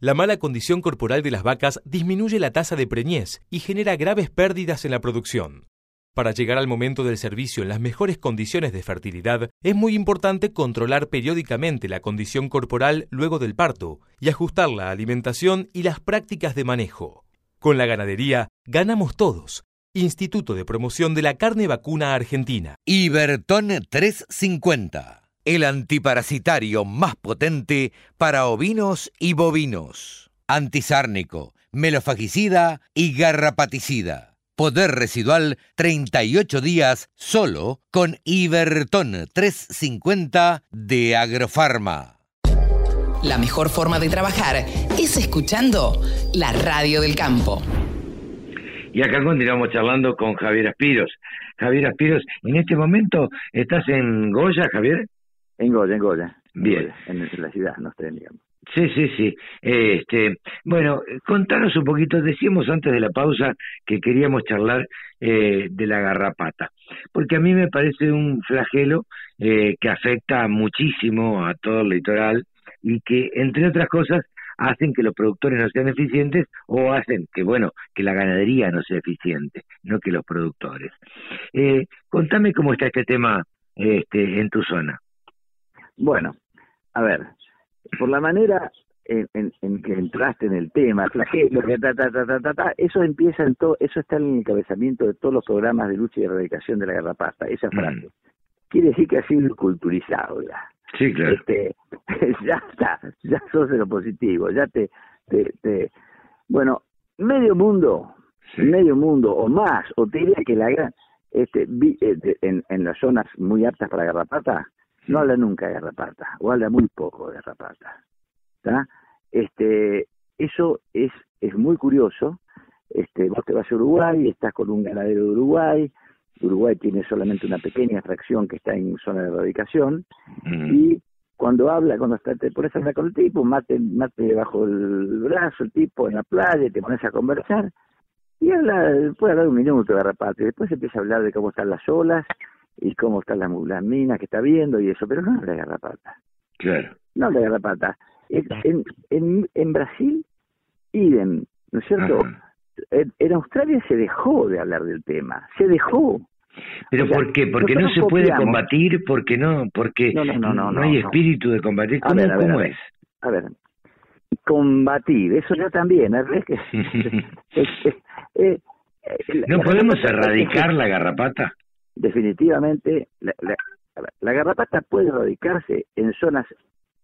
S22: la mala condición corporal de las vacas disminuye la tasa de preñez y genera graves pérdidas en la producción. Para llegar al momento del servicio en las mejores condiciones de fertilidad, es muy importante controlar periódicamente la condición corporal luego del parto y ajustar la alimentación y las prácticas de manejo. Con la ganadería, ganamos todos. Instituto de Promoción de la Carne Vacuna Argentina.
S21: Iberton 350. El antiparasitario más potente para ovinos y bovinos. Antisárnico, melofagicida y garrapaticida. Poder residual 38 días solo con Iberton 350 de Agrofarma.
S3: La mejor forma de trabajar es escuchando la radio del campo.
S7: Y acá continuamos charlando con Javier Aspiros. Javier Aspiros, en este momento estás en Goya, Javier.
S17: En Goya, en Goya.
S7: Bien.
S17: En, en la ciudad, no sé, digamos.
S7: Sí, sí, sí. Este, bueno, contanos un poquito. Decíamos antes de la pausa que queríamos charlar eh, de la garrapata, porque a mí me parece un flagelo eh, que afecta muchísimo a todo el litoral y que, entre otras cosas, hacen que los productores no sean eficientes o hacen que, bueno, que la ganadería no sea eficiente, no que los productores. Eh, contame cómo está este tema este, en tu zona.
S17: Bueno, a ver, por la manera en, en, que entraste en el tema, flagelo, ta, ta, ta, ta, ta, eso empieza en todo, eso está en el encabezamiento de todos los programas de lucha y erradicación de la garrapata, esa frase. Quiere decir que ha sido culturizado ya.
S7: Sí, claro.
S17: Este, ya está, ya sos de lo positivo, ya te, te, te bueno, medio mundo, medio mundo o más, o te diría que la gran, este, eh, en, en las zonas muy aptas para garrapata, no habla nunca de garrapata, o habla muy poco de garrapata. Este, eso es, es muy curioso. Este, vos te vas a Uruguay, estás con un ganadero de Uruguay, Uruguay tiene solamente una pequeña fracción que está en zona de erradicación, y cuando habla, cuando está, te pones a hablar con el tipo, mate, mate bajo el brazo el tipo en la playa, te pones a conversar, y habla, puede hablar un minuto de garrapata, y después empieza a hablar de cómo están las olas, y cómo están las, las minas que está viendo y eso, pero no de garrapata.
S7: Claro.
S17: No de garrapata. En, en, en Brasil, idem, ¿no es cierto? En, en, Australia se dejó de hablar del tema, se dejó.
S7: ¿Pero por qué? ¿Porque no se puede combatir? ¿Porque no? Porque
S17: no, no, no, no,
S7: hay espíritu de combatir. ¿Cómo,
S17: ver,
S7: ¿cómo
S17: ver,
S7: es?
S17: A ver, combatir, eso ya también, ¿es que
S7: eh, ¿No podemos erradicar la garrapata?
S17: Definitivamente, la, la, la garrapata puede erradicarse en zonas,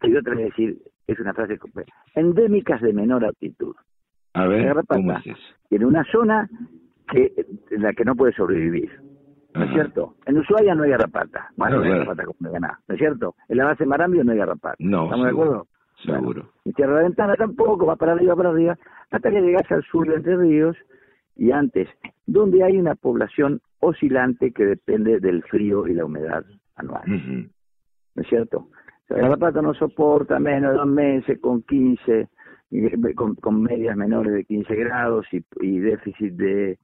S17: que yo te voy a decir, es una frase endémicas de menor altitud.
S7: A ver,
S17: la garrapata en una zona que en la que no puede sobrevivir. ¿No es cierto? En Ushuaia no hay garrapata. Bueno, no, hay garrapata como ganá, ¿no es cierto? En la base de Marambio no hay garrapata.
S7: No,
S17: ¿Estamos de acuerdo?
S7: Seguro.
S17: en Tierra de Ventana tampoco, va para arriba, para arriba, hasta que llegas al sur de Entre Ríos y antes, donde hay una población oscilante que depende del frío y la humedad anual. ¿No es cierto? La garrapata no soporta menos de dos meses con 15, con, con medias menores de 15 grados y, y déficit de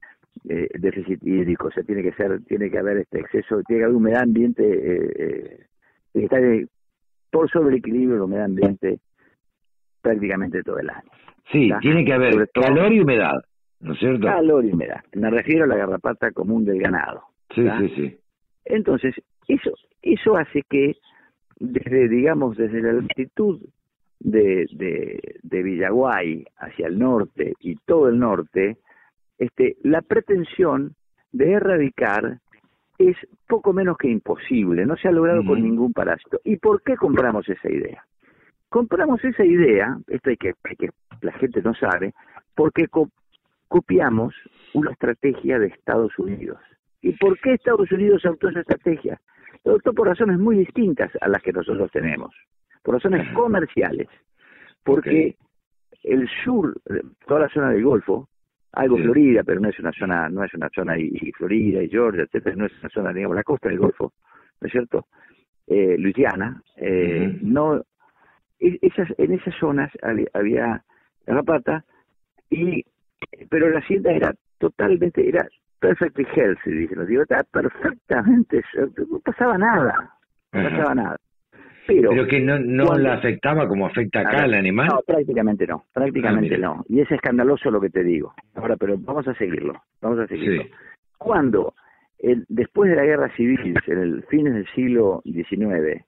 S17: eh, déficit hídrico, o sea, tiene que ser, tiene que haber este exceso, tiene que haber humedad ambiente, eh, eh, tiene que estar por sobre el equilibrio de humedad ambiente prácticamente todo el año.
S7: Sí, tiene que haber calor y humedad, ¿no es cierto?
S17: Calor y humedad. Me refiero a la garrapata común del ganado.
S7: Sí, sí, sí.
S17: Entonces, eso, eso hace que desde, digamos, desde la altitud de, de, de Villaguay hacia el norte y todo el norte, este, la pretensión de erradicar es poco menos que imposible, no se ha logrado con ningún parásito. ¿Y por qué compramos esa idea? Compramos esa idea, esto hay que, hay que la gente no sabe, porque copiamos una estrategia de Estados Unidos. ¿Y por qué Estados Unidos adoptó esa estrategia? Lo adoptó por razones muy distintas a las que nosotros tenemos, por razones comerciales, porque el sur, toda la zona del Golfo, algo Florida, pero no es una zona, no es una zona y, Florida y Georgia, etcétera, no es una zona, digamos, la costa del Golfo, ¿no es cierto? Eh, Luisiana, eh, no, esas, en esas zonas había, había garrapata y, pero la hacienda era totalmente, era perfectly healthy, dicen, digo, estaba perfectamente, no pasaba nada, no pasaba nada. Pero,
S7: pero que no, no la afectaba como afecta acá al animal.
S17: No, prácticamente no, prácticamente no. Y es escandaloso lo que te digo. Ahora, pero vamos a seguirlo, vamos a seguirlo. Cuando, el, después de la guerra civil, en el fines del siglo XIX,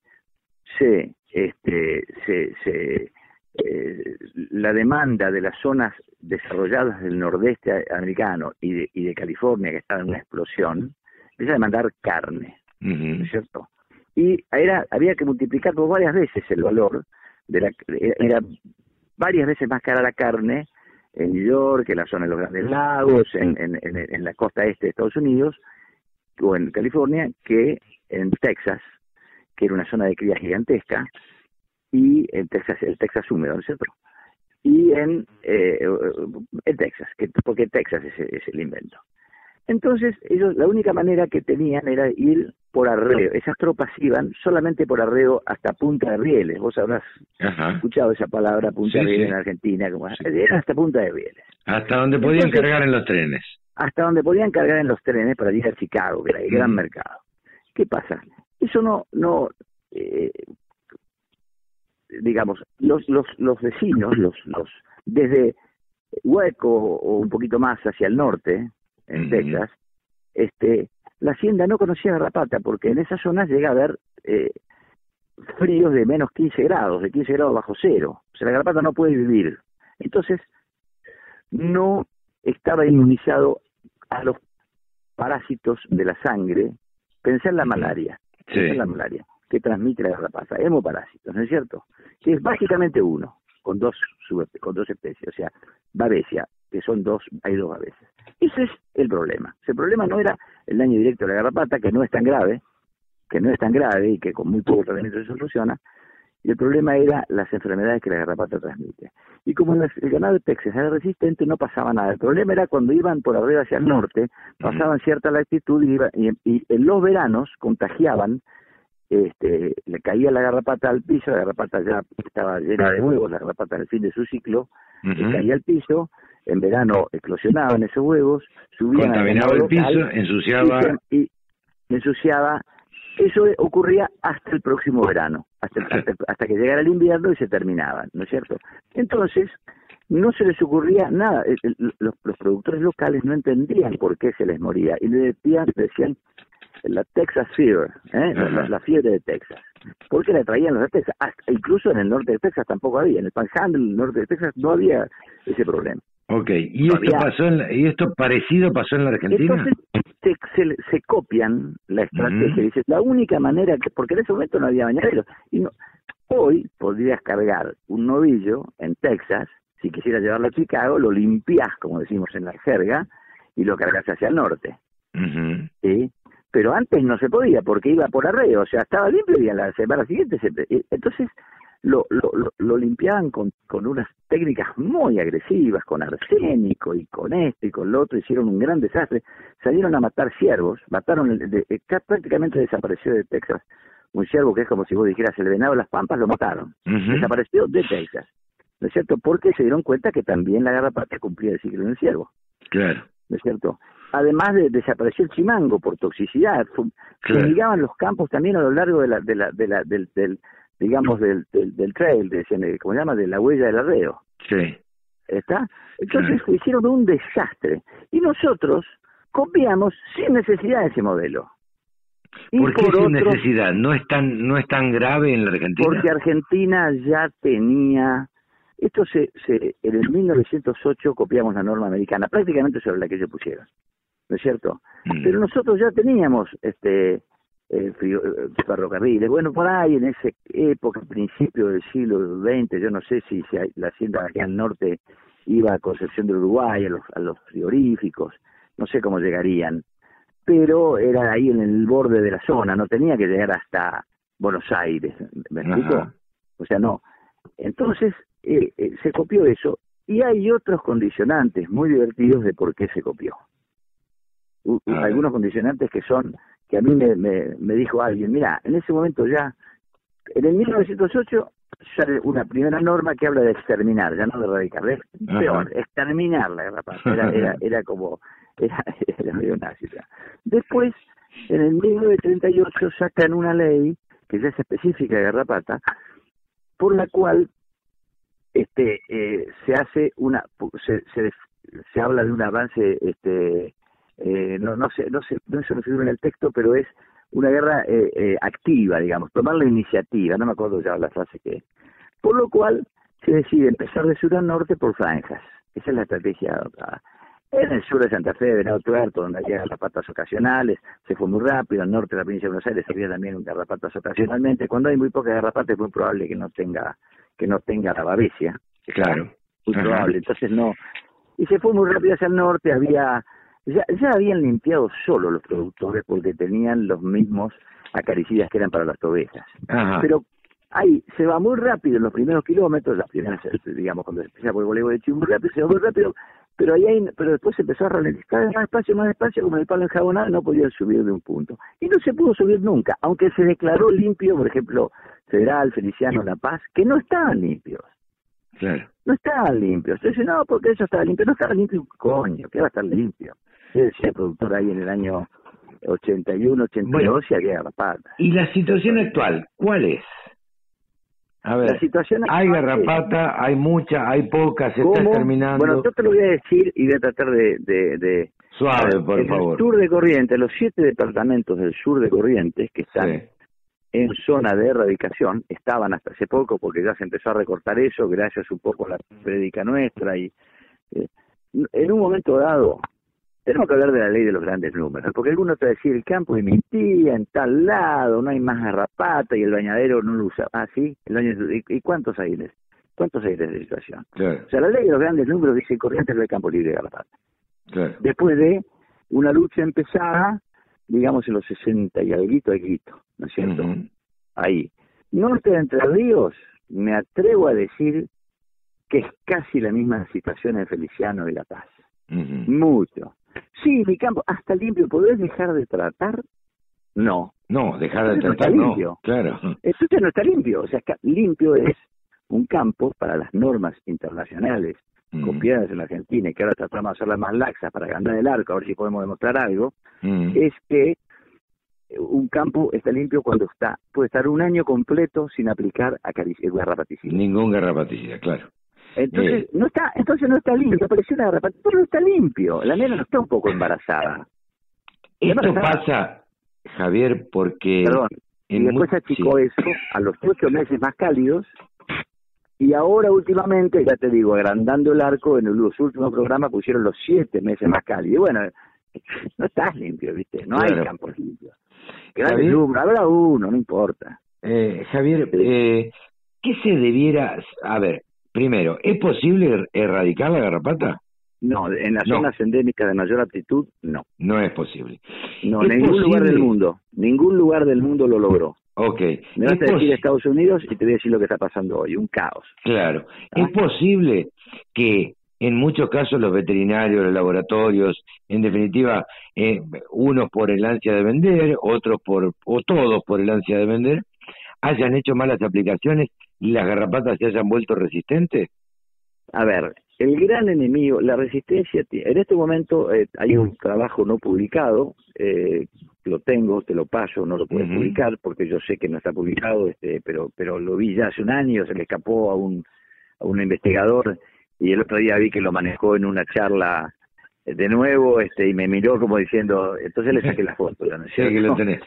S17: se, este, se, se eh, la demanda de las zonas desarrolladas del nordeste americano y de, y de California, que estaban en una explosión, empieza a demandar carne, ¿no es cierto? Y era, había que multiplicar por varias veces el valor, de la, era varias veces más cara la carne en New York, en la zona de los Grandes Lagos, en, en, en la costa este de Estados Unidos, o en California, que en Texas, que era una zona de cría gigantesca, y en Texas, el Texas húmedo, ¿no es cierto? Y en, eh, en Texas, que, porque Texas es, es, el invento. Entonces, ellos, la única manera que tenían era ir por arreo. Esas tropas iban solamente por arreo hasta Punta de Rieles. Vos habrás escuchado esa palabra, Punta de Rieles en Argentina. Como, era hasta Punta de Rieles.
S7: Hasta donde podían cargar en los trenes.
S17: Hasta donde podían cargar en los trenes para ir a Chicago, que era el gran mercado. ¿Qué pasa? Eso no, no, eh, digamos, los, los, los vecinos, los, los, desde Hueco o un poquito más hacia el norte, en Texas, este, la hacienda no conocía garrapata porque en esa zona llega a haber eh, fríos de menos 15 grados, de 15 grados bajo cero. O sea, la garrapata no puede vivir. Entonces, no estaba inmunizado a los parásitos de la sangre. Pensé en la malaria. Pensé en la malaria que transmite la garrapata, hemoparásitos, ¿no es cierto? Que es básicamente uno, con dos, con dos especies, o sea, babesia, que son dos, hay dos babeses. Ese es el problema. Ese problema no era el daño directo de la garrapata, que no es tan grave, que no es tan grave y que con muy poco tratamiento se soluciona, y el problema era las enfermedades que la garrapata transmite. Y como el ganado de Texas era resistente, no pasaba nada. El problema era cuando iban por arriba hacia el norte, pasaban cierta latitud y, y en los veranos contagiaban este, le caía la garrapata al piso, la garrapata ya estaba llena de huevos, la garrapata al fin de su ciclo, le caía al piso, en verano eclosionaban esos huevos, subían
S7: Contaminaba el piso, ensuciaba...
S17: Y, ensuciaba, eso ocurría hasta el próximo verano, hasta, hasta, que llegara el invierno y se terminaban, ¿no es cierto? Entonces, no se les ocurría nada, los, los productores locales no entendían por qué se les moría, y le decían, decían la Texas Fever, ¿eh? la, fiebre de Texas. Porque la traían los de Texas. incluso en el norte de Texas tampoco había. En el Panhandle, el norte de Texas, no había ese problema.
S7: Ok, ¿y esto pasó y esto parecido pasó en la Argentina?
S17: Entonces se, se, copian la estrategia. Dice, la única manera que, porque en ese momento no había bañaderos. Y no, hoy podrías cargar un novillo en Texas, si quisieras llevarlo a Chicago, lo limpias, como decimos en la jerga, y lo cargas hacia el norte. ¿Sí? Pero antes no se podía porque iba por arreo, o sea, estaba limpio y a la semana siguiente se... Eh, entonces lo, lo, lo, limpiaban con, con unas técnicas muy agresivas, con arsénico y con esto y con lo otro, hicieron un gran desastre, salieron a matar ciervos, mataron, de, eh, prácticamente desapareció de Texas un ciervo que es como si vos dijeras el venado de las pampas, lo mataron, desapareció de Texas, ¿no es cierto? Porque se dieron cuenta que también la garrapata cumplía el ciclo del ciervo.
S7: Claro.
S17: ¿No es cierto? además de desapareció el chimango por toxicidad, se ligaban los campos también a lo largo de la, de la, de la, del, del digamos del, del, trail, de, ¿cómo se llama? De la huella del arreo.
S7: Sí.
S17: ¿Está? Entonces hicieron un desastre. Y nosotros copiamos sin necesidad ese modelo.
S7: ¿Por qué sin necesidad? ¿No es, tan, ¿No es tan grave en la Argentina?
S17: Porque Argentina ya tenía esto se, se, en el 1908 copiamos la norma americana, prácticamente sobre la que ellos pusieron. ¿no es cierto? Mm. Pero nosotros ya teníamos este eh, ferrocarriles, bueno, por ahí en esa época, principio del siglo XX, yo no sé si, si la hacienda aquí al norte iba a Concepción del Uruguay, a los, a los frigoríficos, no sé cómo llegarían, pero era ahí en el borde de la zona, no tenía que llegar hasta Buenos Aires, ¿me explico? O sea, no. Entonces, eh, eh, se copió eso, y hay otros condicionantes muy divertidos de por qué se copió. Algunos condicionantes que son, que a mí me, me, dijo alguien, mira, en ese momento ya, en el 1908 sale una primera norma que habla de exterminar, ya no de erradicar, es peor, exterminar la garrapata, era, era, era como, era, era medio nazi. Después, en el 1938 sacan una ley que ya es específica de garrapata, por la cual este eh, se hace una se, se, se habla de un avance este eh, no, no, sé, no, sé, no se figura en el texto, pero es una guerra eh, eh, activa, digamos, tomar la iniciativa, no me acuerdo ya la frase que Por lo cual se decide empezar de sur a norte por franjas. Esa es la estrategia adoptada. En el sur de Santa Fe, de Venado Tuerto, donde había garrapatas ocasionales, se fue muy rápido. Al norte de la provincia de Buenos Aires había también garrapatas ocasionalmente. Cuando hay muy pocas garrapatas es muy probable que no tenga que no tenga la babesia.
S7: Claro.
S17: Muy probable. Entonces no. Y se fue muy rápido hacia el norte. Había ya, ya habían limpiado solo los productores porque tenían los mismos acaricidas que eran para las ovejas. Pero ahí se va muy rápido en los primeros kilómetros, las primeras, digamos, cuando se empieza por el voleibol de muy rápido, se va muy rápido, pero ahí hay, pero después empezó a ralentizar más despacio, más despacio, como el palo enjabonado, no podía subir de un punto. Y no se pudo subir nunca, aunque se declaró limpio, por ejemplo, Federal, Feliciano, La Paz, que no estaban limpios.
S7: Claro.
S17: No estaban limpios. Entonces, no, porque eso estaba limpio. No estaba limpio un coño, que va a estar limpio decía productor ahí en el año 81, 82 bueno, y había
S7: ¿Y la situación actual cuál es? A ver,
S17: la situación
S7: hay garrapata, hay mucha, hay poca, se está terminando.
S17: Bueno, yo te lo voy a decir y voy a tratar de... de,
S7: Suave, por
S17: en
S7: favor.
S17: el sur de Corrientes, los siete departamentos del sur de Corrientes que están en zona de erradicación, estaban hasta hace poco porque ya se empezó a recortar eso gracias un poco a la prédica nuestra y eh, en un momento dado tenemos que hablar de la ley de los grandes números, porque algunos te decir, el campo de mi tía, en tal lado, no hay más garrapata y el bañadero no lo usa. Ah, sí, el bañadero, ¿y, cuántos aires? ¿Cuántos aires de situación? O sea, la ley de los grandes números dice corriente del campo libre de garrapata. Después de una lucha empezada, digamos, en los 60 y algo, algo, ¿no es cierto? Ahí. Norte de Entre Ríos, me atrevo a decir que es casi la misma situación en Feliciano y La Paz. Mucho. Sí, mi campo, hasta limpio. ¿Podés dejar de tratar? No.
S7: No, dejar de
S17: Entonces no
S7: tratar
S17: está
S7: no.
S17: limpio.
S7: Claro.
S17: Entonces no está limpio. O sea, limpio es un campo para las normas internacionales copiadas en la Argentina y que ahora tratamos de hacerlas más laxas para ganar el arco, a ver si podemos demostrar algo, es que un campo está limpio cuando está puede estar un año completo sin aplicar acarici- el garrapaticida.
S7: Ningún garrapaticida, claro.
S17: Entonces
S7: Eh.
S17: no está, entonces no está limpio. Apareció una garrapata, pero no está limpio. La nena no está un poco embarazada.
S7: Esto
S17: Embarazada.
S7: pasa, Javier, porque...
S17: Perdón. Y después achicó
S7: sí.
S17: eso a los ocho meses más cálidos. Y ahora últimamente, ya te digo, agrandando el arco, en los últimos programas pusieron los siete meses más cálidos. Y bueno, no estás limpio, ¿viste? No
S7: Claro.
S17: hay campos limpios.
S7: Javier.
S17: habrá uno, no importa.
S7: Eh, Javier, eh, ¿qué se debiera... A ver, primero, ¿es posible er- erradicar la garrapata?
S17: No, en las
S7: No.
S17: zonas endémicas de mayor aptitud, no.
S7: No es posible.
S17: No,
S7: ¿Es
S17: ningún lugar del mundo, ningún lugar del mundo lo logró.
S7: Ok.
S17: Me vas
S7: ¿Es
S17: a decir Estados Unidos y te voy a decir lo que está pasando hoy, un caos.
S7: Claro. ¿Es posible que en muchos casos los veterinarios, los laboratorios, en definitiva, eh, unos por el ansia de vender, otros por, o todos por el ansia de vender, hayan hecho malas aplicaciones las garrapatas se hayan vuelto resistentes?
S17: A ver, el gran enemigo, la resistencia, en este momento eh, hay un trabajo no publicado, eh, lo tengo, te lo paso, no lo puedes publicar porque yo sé que no está publicado, este, pero pero lo vi ya hace un año, se le escapó a un a un investigador y el otro día vi que lo manejó en una charla de nuevo, este, y me miró como diciendo, entonces le saqué la foto, ¿no es
S7: Sí, que lo tenés.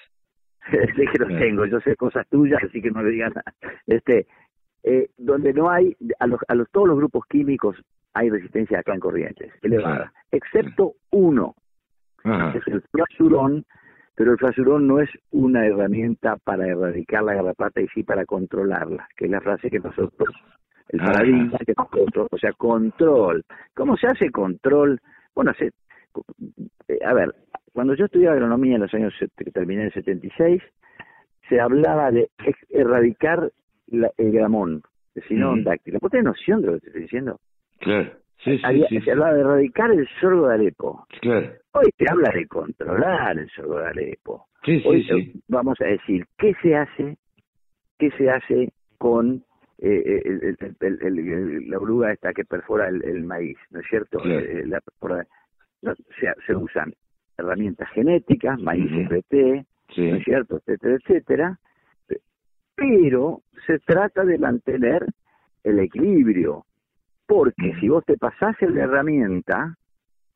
S17: sé que
S7: Claro.
S17: tengo, yo sé cosas tuyas, así que no me digan nada. Este, eh, donde no hay, a los, a los todos los grupos químicos hay resistencia acá en Corrientes, elevada, excepto uno, que es el flasurón, pero el flasurón no es una herramienta para erradicar la garrapata y sí para controlarla, que es la frase que nosotros, el paradigma que nosotros, o sea, control. ¿Cómo se hace control? Bueno, se, eh, a ver, cuando yo estudiaba agronomía en los años que terminé en el 76, se hablaba de erradicar la- el gramón, el sinón
S7: Ujú.
S17: dáctilo. ¿Vos tenés noción de lo que te estoy diciendo?
S7: Claro. Sí, sí,
S17: Había-
S7: sí,
S17: se hablaba de erradicar el sorgo de Alepo.
S7: Claro.
S17: Hoy te habla de controlar el sorgo de Alepo.
S7: Sí, sí,
S17: Hoy
S7: sí.
S17: vamos a decir, ¿qué se hace? ¿Qué se hace con eh, eh, el- la oruga esta que perfora el, maíz, ¿no es cierto?
S7: Claro.
S17: Eh, la- por- no, se, se usan herramientas genéticas, maíz
S7: Sí.
S17: ¿no es cierto? Etcétera, etcétera. Pero se trata de mantener el equilibrio, porque si vos te pasás la herramienta,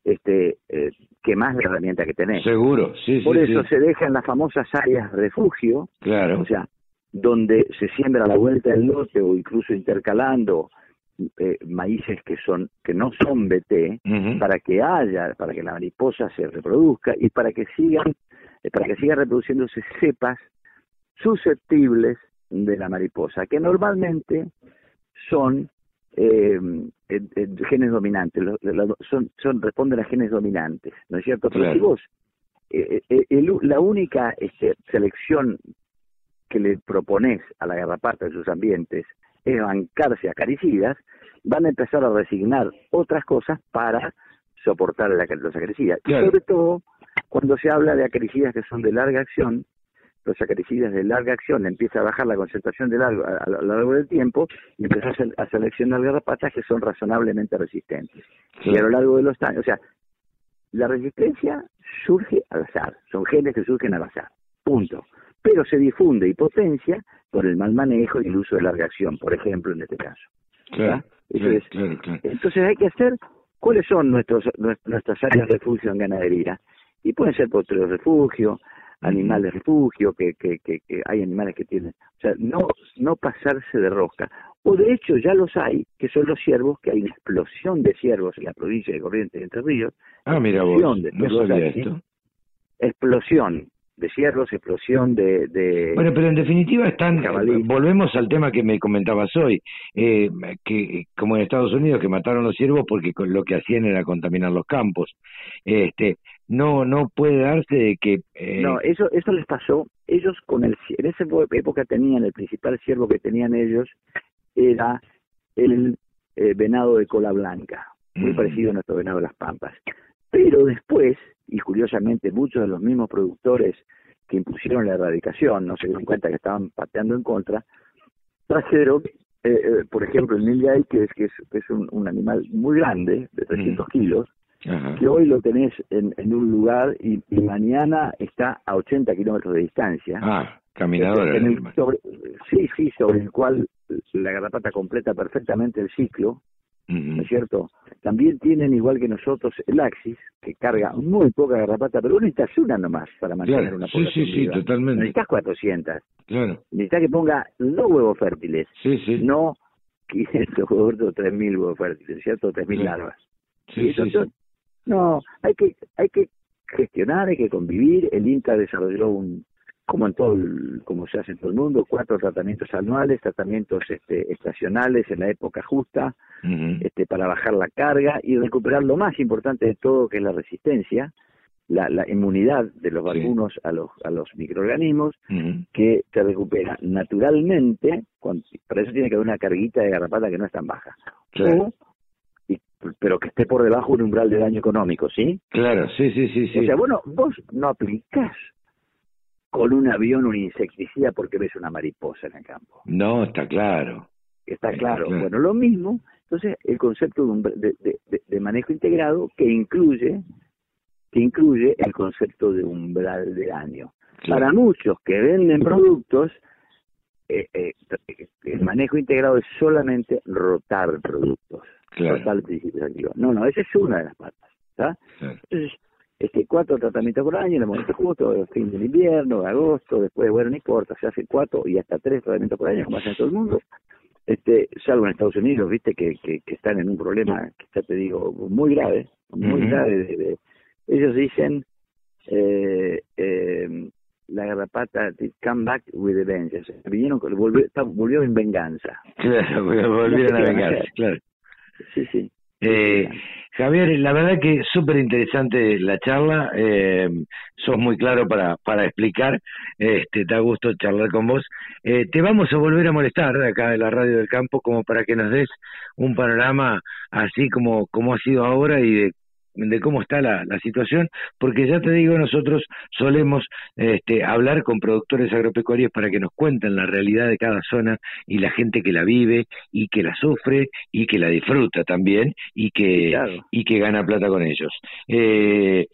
S17: este, eh, quemás la herramienta que tenés.
S7: Seguro, sí, sí,
S17: Por eso
S7: sí.
S17: se dejan las famosas áreas refugio,
S7: Claro.
S17: o sea, donde se siembra a la vuelta del lote o incluso intercalando eh, maíces que son que no son BT para que haya, para que la mariposa se reproduzca y para que sigan, eh, para que sigan reproduciéndose cepas susceptibles de la mariposa, que normalmente son eh, eh, eh, genes dominantes, lo- lo- son, son responden a genes dominantes, ¿no es cierto? Pero
S7: Claro.
S17: si vos eh, eh, el- la única este, selección que le propones a la garrapata en sus ambientes es bancarse acaricidas, van a empezar a resignar otras cosas para soportar la, los acaricidas.
S7: Claro.
S17: Y sobre todo, cuando se habla de acaricidas que son de larga acción, los acaricidas de larga acción empieza a bajar la concentración de largo, a, a lo largo del tiempo y empieza a, a seleccionar garrapatas que son razonablemente resistentes. Y a lo largo de los años, o sea, la resistencia surge al azar, son genes que surgen al azar, punto. pero se difunde y potencia por el mal manejo y el uso de la reacción, por ejemplo, en este caso.
S7: Claro,
S17: Entonces,
S7: claro, claro.
S17: entonces hay que hacer cuáles son nuestros nues- nuestras áreas de refugio en ganadería. Y pueden ser potreros de refugio, animales de refugio, que, que, que, que hay animales que tienen. O sea, no, no pasarse de rosca. O de hecho ya los hay, que son los ciervos, que hay una explosión de ciervos en la provincia de Corrientes y Entre Ríos.
S7: Ah, mira vos,
S17: explosión de-
S7: no sabía.
S17: Explosión de ciervos, explosión de... de
S7: Bueno, pero en definitiva están,
S17: Jabalí.
S7: volvemos al tema que me comentabas hoy, eh, que como en Estados Unidos que mataron los ciervos porque lo que hacían era contaminar los campos. Este, no, no puede darse de que eh,
S17: No, eso eso les pasó. Ellos con el en esa época tenían el principal ciervo que tenían ellos era el eh, venado de cola blanca, muy
S7: Mm.
S17: parecido a nuestro venado de las pampas. Pero después, y curiosamente muchos de los mismos productores que impusieron la erradicación no se dieron cuenta que estaban pateando en contra, trajeron, eh, eh, por ejemplo, el Nilgay, que es, que es, que es un, un animal muy grande, de 300 kilos,
S7: Ajá.
S17: que hoy lo tenés en, en un lugar y, y mañana está a 80 kilómetros de distancia.
S7: Ah, caminador.
S17: En el-
S7: el animal.
S17: sobre- sí, sí, sobre el cual la garrapata completa perfectamente el ciclo, ¿no es cierto? También tienen, igual que nosotros, el Axis, que carga muy poca garrapata, pero necesitas una nomás para mantener
S7: Claro,
S17: una
S7: sí,
S17: población
S7: sí, sí,
S17: viva.
S7: totalmente.
S17: No necesitas 400.
S7: Claro.
S17: Necesitas que ponga dos huevos fértiles,
S7: Sí, sí.
S17: no 500 huevos o 3.000 huevos fértiles, ¿cierto? 3.000
S7: Claro.
S17: larvas.
S7: Sí,
S17: Y eso-
S7: sí, sí.
S17: No, hay que, hay que gestionar, hay que convivir. El INTA desarrolló un, como en todo, el- como se hace en todo el mundo, cuatro tratamientos anuales, tratamientos este, estacionales en la época justa, este, para bajar la carga y recuperar lo más importante de todo, que es la resistencia, la, la inmunidad de los vacunos a los, a los microorganismos, que se recupera naturalmente, cuando, para eso tiene que haber una carguita de garrapata que no es tan baja.
S7: Claro.
S17: O, pero que esté por debajo de un umbral de daño económico, ¿sí?
S7: Claro, sí, sí, sí, sí.
S17: O sea, bueno, vos no aplicás con un avión un insecticida porque ves una mariposa en el campo.
S7: No, está claro.
S17: Está
S7: Está
S17: claro.
S7: claro.
S17: Bueno, lo mismo, entonces, el concepto de, de, de- de- de manejo integrado que incluye que incluye el concepto de umbral de daño.
S7: Claro.
S17: Para muchos que venden productos, eh, eh, el manejo integrado es solamente rotar productos.
S7: Claro.
S17: No, no, esa es una de las patas.
S7: Claro.
S17: Entonces, este, cuatro tratamientos por año, en el momento justo, el fin del invierno, agosto, después, bueno, no importa, se hacen cuatro y hasta tres tratamientos por año, como hacen todo el mundo. Este, salvo en Estados Unidos, viste, que, que, que están en un problema, que ya te digo, muy grave, muy
S7: Ujú.
S17: grave. de- de- ellos dicen, eh, eh, la garrapata, come back with a vengeance. Vinieron, volvió, volvió en venganza.
S7: Claro, volvieron a
S17: No sé qué van a
S7: vengarse,
S17: hacer.
S7: claro.
S17: Sí, sí.
S7: Eh, Javier, la verdad que súper interesante la charla, eh, sos muy claro para, para explicar, este, da gusto charlar con vos. Eh, te vamos a volver a molestar acá de la Radio del Campo como para que nos des un panorama así como, como ha sido ahora y de de cómo está la, la situación, porque ya te digo, nosotros solemos este, hablar con productores agropecuarios para que nos cuenten la realidad de cada zona y la gente que la vive y que la sufre y que la disfruta también y que, y que gana plata con ellos. Eh,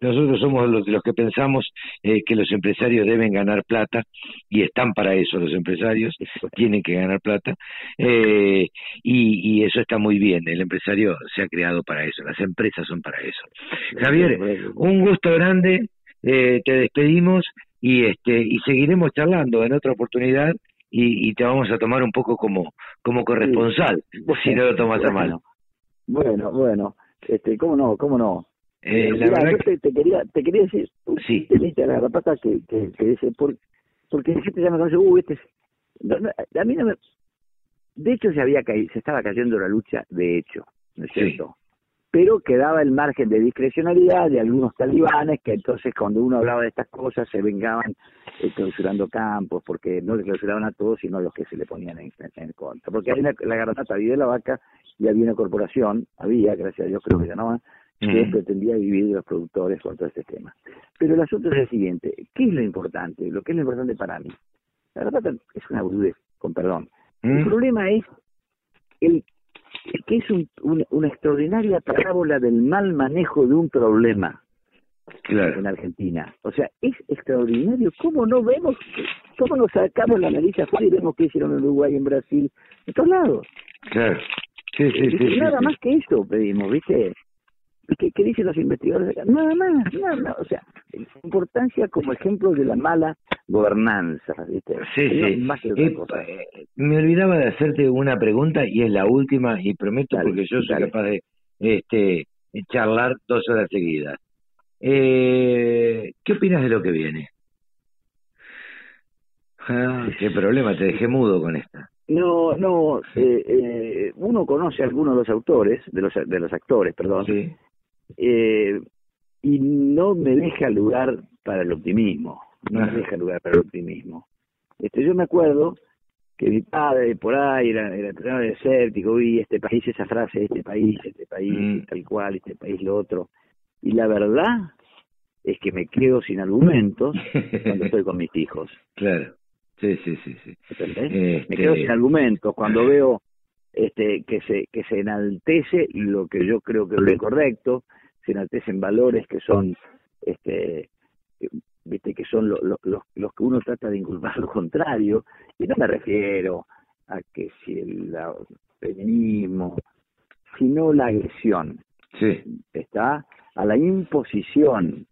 S7: nosotros somos los, los que pensamos eh, que los empresarios deben ganar plata y están para eso los empresarios, tienen que ganar plata eh, y, y eso está muy bien, el empresario se ha creado para eso, las empresas son para eso. Javier, un gusto grande, eh, te despedimos y este y seguiremos charlando en otra oportunidad y, y te vamos a tomar un poco como como corresponsal, si no lo tomas a mal.
S17: Bueno, bueno, este, ¿cómo no? ¿Cómo no?
S7: Eh, la
S17: mirá,
S7: verdad
S17: yo te, te quería te quería decir, sí. te la garrapata que, que, que dice, por, porque la gente ya me conoce, uh, este es... no, no, a mí no me... De hecho, se había caído, se estaba cayendo la lucha, de hecho, ¿no es cierto? Pero quedaba el margen de discrecionalidad de algunos talibanes que entonces cuando uno hablaba de estas cosas se vengaban eh, clausurando campos, porque no le clausuraban a todos, sino a los que se le ponían en, en- en contra. Porque hay una, la garrapata vive de la vaca y había una corporación, había, gracias a Dios creo que ya no más, que pretendía vivir de los productores con todo este tema. Pero el asunto es el siguiente, ¿qué es lo importante? Lo que es lo importante para mí. La garrapata es una boludez, con perdón. El problema es el, el que es un- un- una extraordinaria parábola del mal manejo de un problema. en Argentina. O sea, es extraordinario. ¿Cómo no vemos, cómo nos sacamos la nariz afuera y vemos qué hicieron en Uruguay, en Brasil, en todos lados?
S7: Claro. Sí, sí, sí.
S17: nada más que eso pedimos, ¿viste? ¿Qué, ¿Qué, dicen los investigadores Nada más, nada más. O sea, importancia como ejemplo de la mala gobernanza, ¿viste?
S7: Sí, sí. Eh, eh, me olvidaba de hacerte una pregunta y es la última y prometo porque yo soy capaz de este charlar dos horas seguidas. Eh, ¿Qué opinas de lo que viene? Ah, qué problema, te dejé mudo con esta.
S17: No, no, eh, eh, uno conoce a algunos de los autores, de los, de los actores, perdón, eh, y no me deja lugar para el optimismo, no me deja lugar para el optimismo. Este, yo me acuerdo que mi padre por ahí era, era entrenador de escéptico, y este país, esa frase, este país, este país, mm. tal cual, este país, lo otro. Y la verdad es que me quedo sin argumentos cuando estoy con mis hijos.
S7: Claro. Sí, sí, sí, sí.
S17: Me quedo sin este, argumentos cuando veo este que se que se enaltece lo que yo creo que es lo correcto, se enaltecen valores que son este viste que son los los que uno trata de inculpar lo contrario y no me refiero a que si el, feminismo sino la agresión
S7: sí.
S17: está a la imposición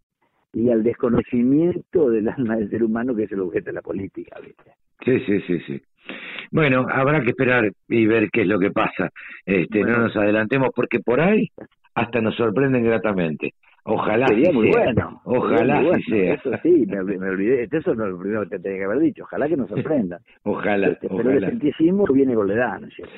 S17: y al desconocimiento del alma del ser humano que es el objeto de la política, ¿viste?
S7: Sí, sí, sí, sí. Bueno, habrá que esperar y ver qué es lo que pasa. Este, No nos adelantemos porque por ahí hasta nos sorprenden gratamente. Ojalá
S17: Sería muy bueno.
S7: Ojalá
S17: sea. Eso sí, me, olvidé. Eso no es lo primero que tenía que haber dicho. Ojalá que nos sorprenda.
S7: ojalá.
S17: Este, pero el cientísimo viene con la edad, ¿no es cierto?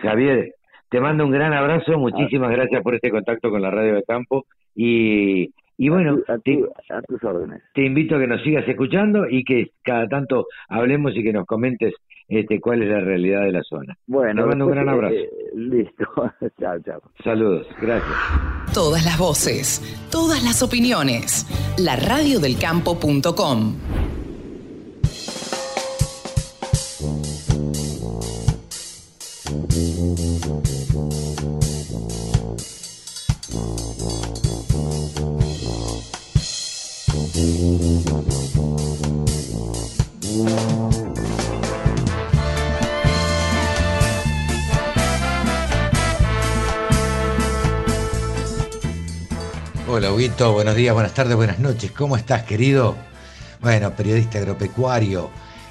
S7: Javier, te mando un gran abrazo. Muchísimas gracias por este contacto con la Radio de Campo. Y y bueno,
S17: a, tus órdenes.
S7: Te invito a que nos sigas escuchando y que cada tanto hablemos y que nos comentes este, cuál es la realidad de la zona.
S17: Bueno,
S7: te mando un gran abrazo.
S17: Eh, listo. chao, chao.
S7: Saludos, gracias.
S3: Todas las voces, todas las opiniones. La radiodelcampo.com.
S7: Hola, Huguito. Buenos días, buenas tardes, buenas noches. ¿Cómo estás, querido? Bueno, periodista agropecuario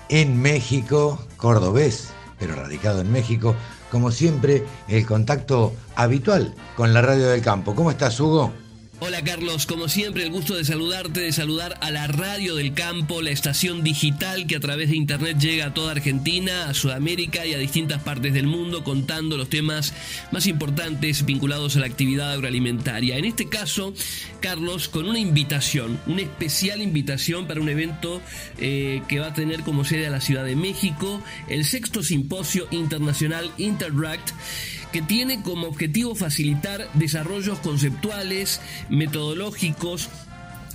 S7: en México, cordobés, pero radicado en México. Como siempre, el contacto habitual con la radio del campo. ¿Cómo estás, Hugo?
S23: Hola Carlos, como siempre el gusto de saludarte, de saludar a la Radio del Campo, la estación digital que a través de Internet llega a toda Argentina, a Sudamérica y a distintas partes del mundo contando los temas más importantes vinculados a la actividad agroalimentaria. En este caso, Carlos, con una invitación, una especial invitación para un evento eh, que va a tener como sede a la Ciudad de México, el sexto simposio internacional Interact que tiene como objetivo facilitar desarrollos conceptuales, metodológicos,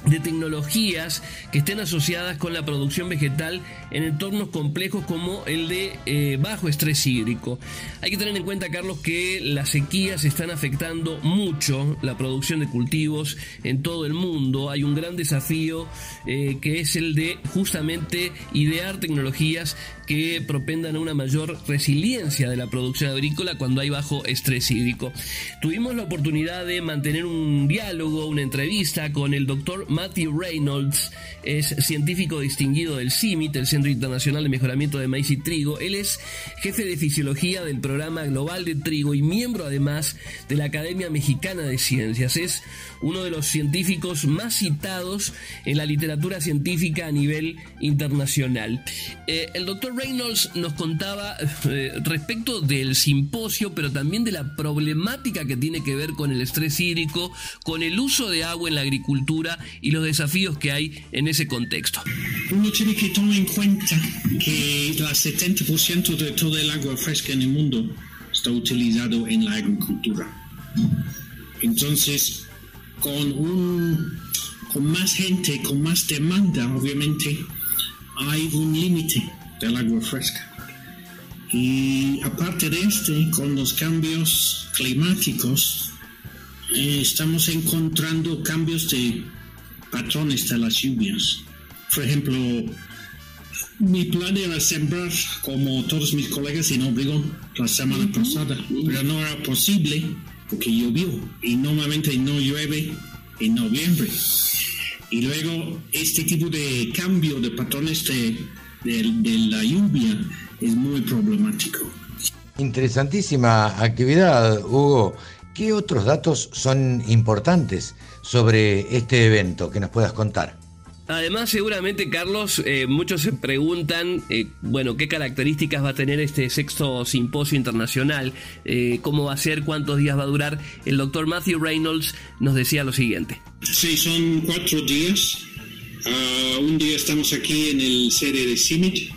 S23: de tecnologías que estén asociadas con la producción vegetal en entornos complejos como el de eh, bajo estrés hídrico. Hay que tener en cuenta, Carlos, que las sequías están afectando mucho la producción de cultivos en todo el mundo. Hay un gran desafío eh, que es el de justamente idear tecnologías que propendan a una mayor resiliencia de la producción agrícola cuando hay bajo estrés hídrico. Tuvimos la oportunidad de mantener un diálogo, una entrevista con el doctor Matthew Reynolds, es científico distinguido del CIMIT, el Centro Internacional de Mejoramiento de Maíz y Trigo. Él es jefe de fisiología del Programa Global de Trigo y miembro además de la Academia Mexicana de Ciencias. Es uno de los científicos más citados en la literatura científica a nivel internacional. Eh, el doctor Reynolds nos contaba eh, respecto del simposio, pero también de la problemática que tiene que ver con el estrés hídrico, con el uso de agua en la agricultura y los desafíos que hay en ese contexto.
S24: Uno tiene que tomar en cuenta que el 70% de todo el agua fresca en el mundo está utilizado en la agricultura. Entonces, con, un, con más gente, con más demanda, obviamente, hay un límite del agua fresca. Y aparte de este, con los cambios climáticos, eh, estamos encontrando cambios de patrones de las lluvias. Por ejemplo, mi plan era sembrar como todos mis colegas en Obregón la semana pasada, pero no era posible porque llovió y normalmente no llueve en noviembre. Y luego este tipo de cambio de patrones de, de la lluvia es muy problemático.
S7: Interesantísima actividad, Hugo. ¿Qué otros datos son importantes sobre este evento que nos puedas contar?
S23: Además, seguramente, Carlos, eh, muchos se preguntan, eh, bueno, qué características va a tener este sexto simposio internacional, eh, cómo va a ser, cuántos días va a durar. El doctor Matthew Reynolds nos decía lo siguiente.
S24: Sí, son cuatro días. Ah, un día estamos aquí en el sede de CIMIT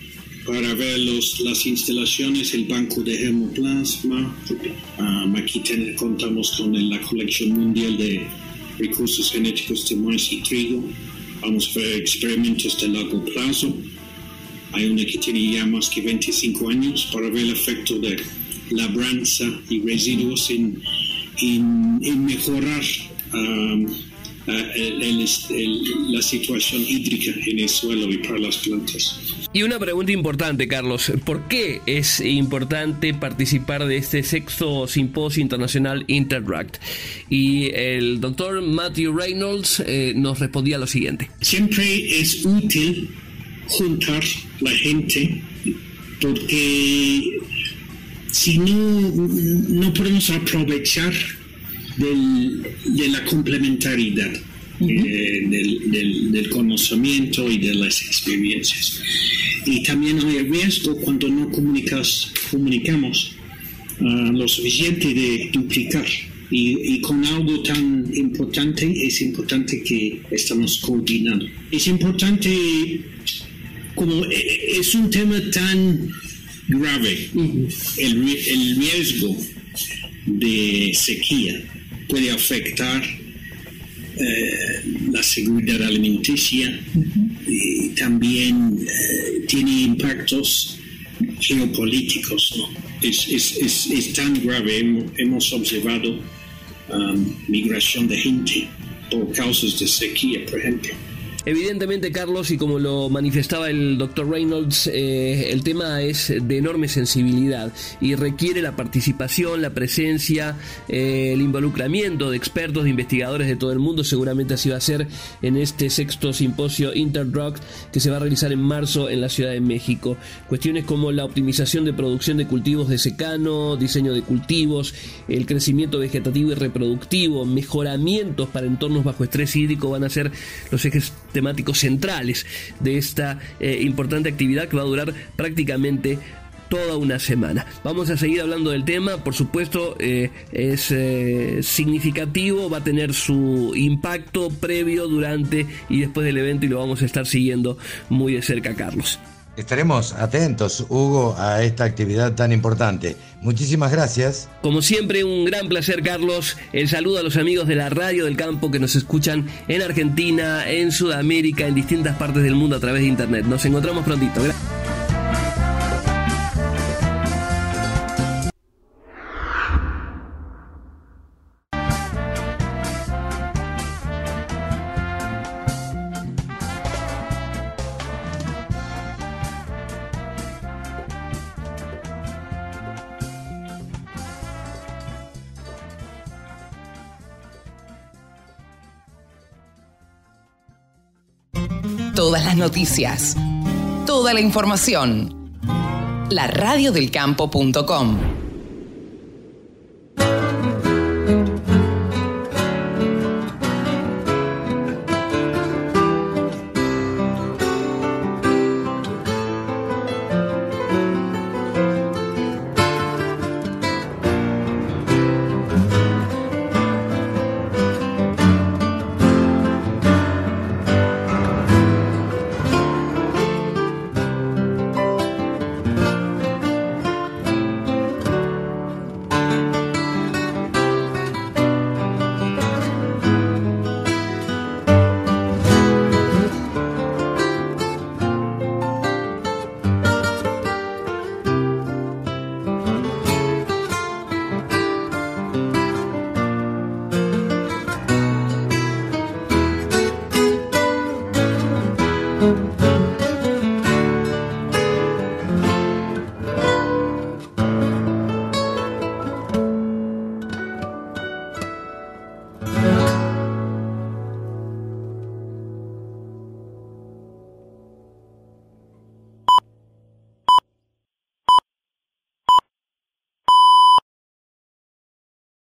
S24: para ver los, las instalaciones, el banco de hemoplasma. Ah, aquí contamos con la colección mundial de recursos genéticos de maíz y trigo Vamos a ver experimentos de largo plazo. Hay una que tiene ya más que 25 años para ver el efecto de labranza y residuos en, en, mejorar um, la situación hídrica en el suelo y para las plantas.
S23: Y una pregunta importante, Carlos. ¿Por qué es importante participar de este sexto simposio internacional Interact? Y el doctor Matthew Reynolds eh, nos respondía lo siguiente.
S24: Siempre es útil juntar la gente porque si no, no podemos aprovechar de la complementariedad. Eh, del, del, conocimiento y de las experiencias. Y también hay riesgo cuando no comunicas, comunicamos uh, lo suficiente de duplicar. Y, y, con algo tan importante es importante que estamos coordinando. Es importante, como e, es un tema tan grave, el, el riesgo de sequía puede afectar eh, la seguridad alimenticia y también eh, tiene impactos geopolíticos. ¿no? Es, es, es, es, tan grave, hemos, observado um, migración de gente por causas de sequía, por ejemplo.
S23: Evidentemente, Carlos, y como lo manifestaba el doctor Reynolds, eh, el tema es de enorme sensibilidad y requiere la participación, la presencia, eh, el involucramiento de expertos, de investigadores de todo el mundo. Seguramente así va a ser en este sexto simposio Interdrug que se va a realizar en marzo en la Ciudad de México. Cuestiones como la optimización de producción de cultivos de secano, diseño de cultivos, el crecimiento vegetativo y reproductivo, mejoramientos para entornos bajo estrés hídrico van a ser los ejes temáticos centrales de esta eh, importante actividad que va a durar prácticamente toda una semana. Vamos a seguir hablando del tema, por supuesto eh, es eh, significativo, va a tener su impacto previo, durante y después del evento y lo vamos a estar siguiendo muy de cerca, Carlos.
S7: Estaremos atentos, Hugo, a esta actividad tan importante. Muchísimas gracias.
S23: Como siempre, un gran placer, Carlos. El saludo a los amigos de la Radio del Campo que nos escuchan en Argentina, en Sudamérica, en distintas partes del mundo a través de Internet. Nos encontramos prontito.
S3: Todas noticias, toda la información. La radiodelcampo.com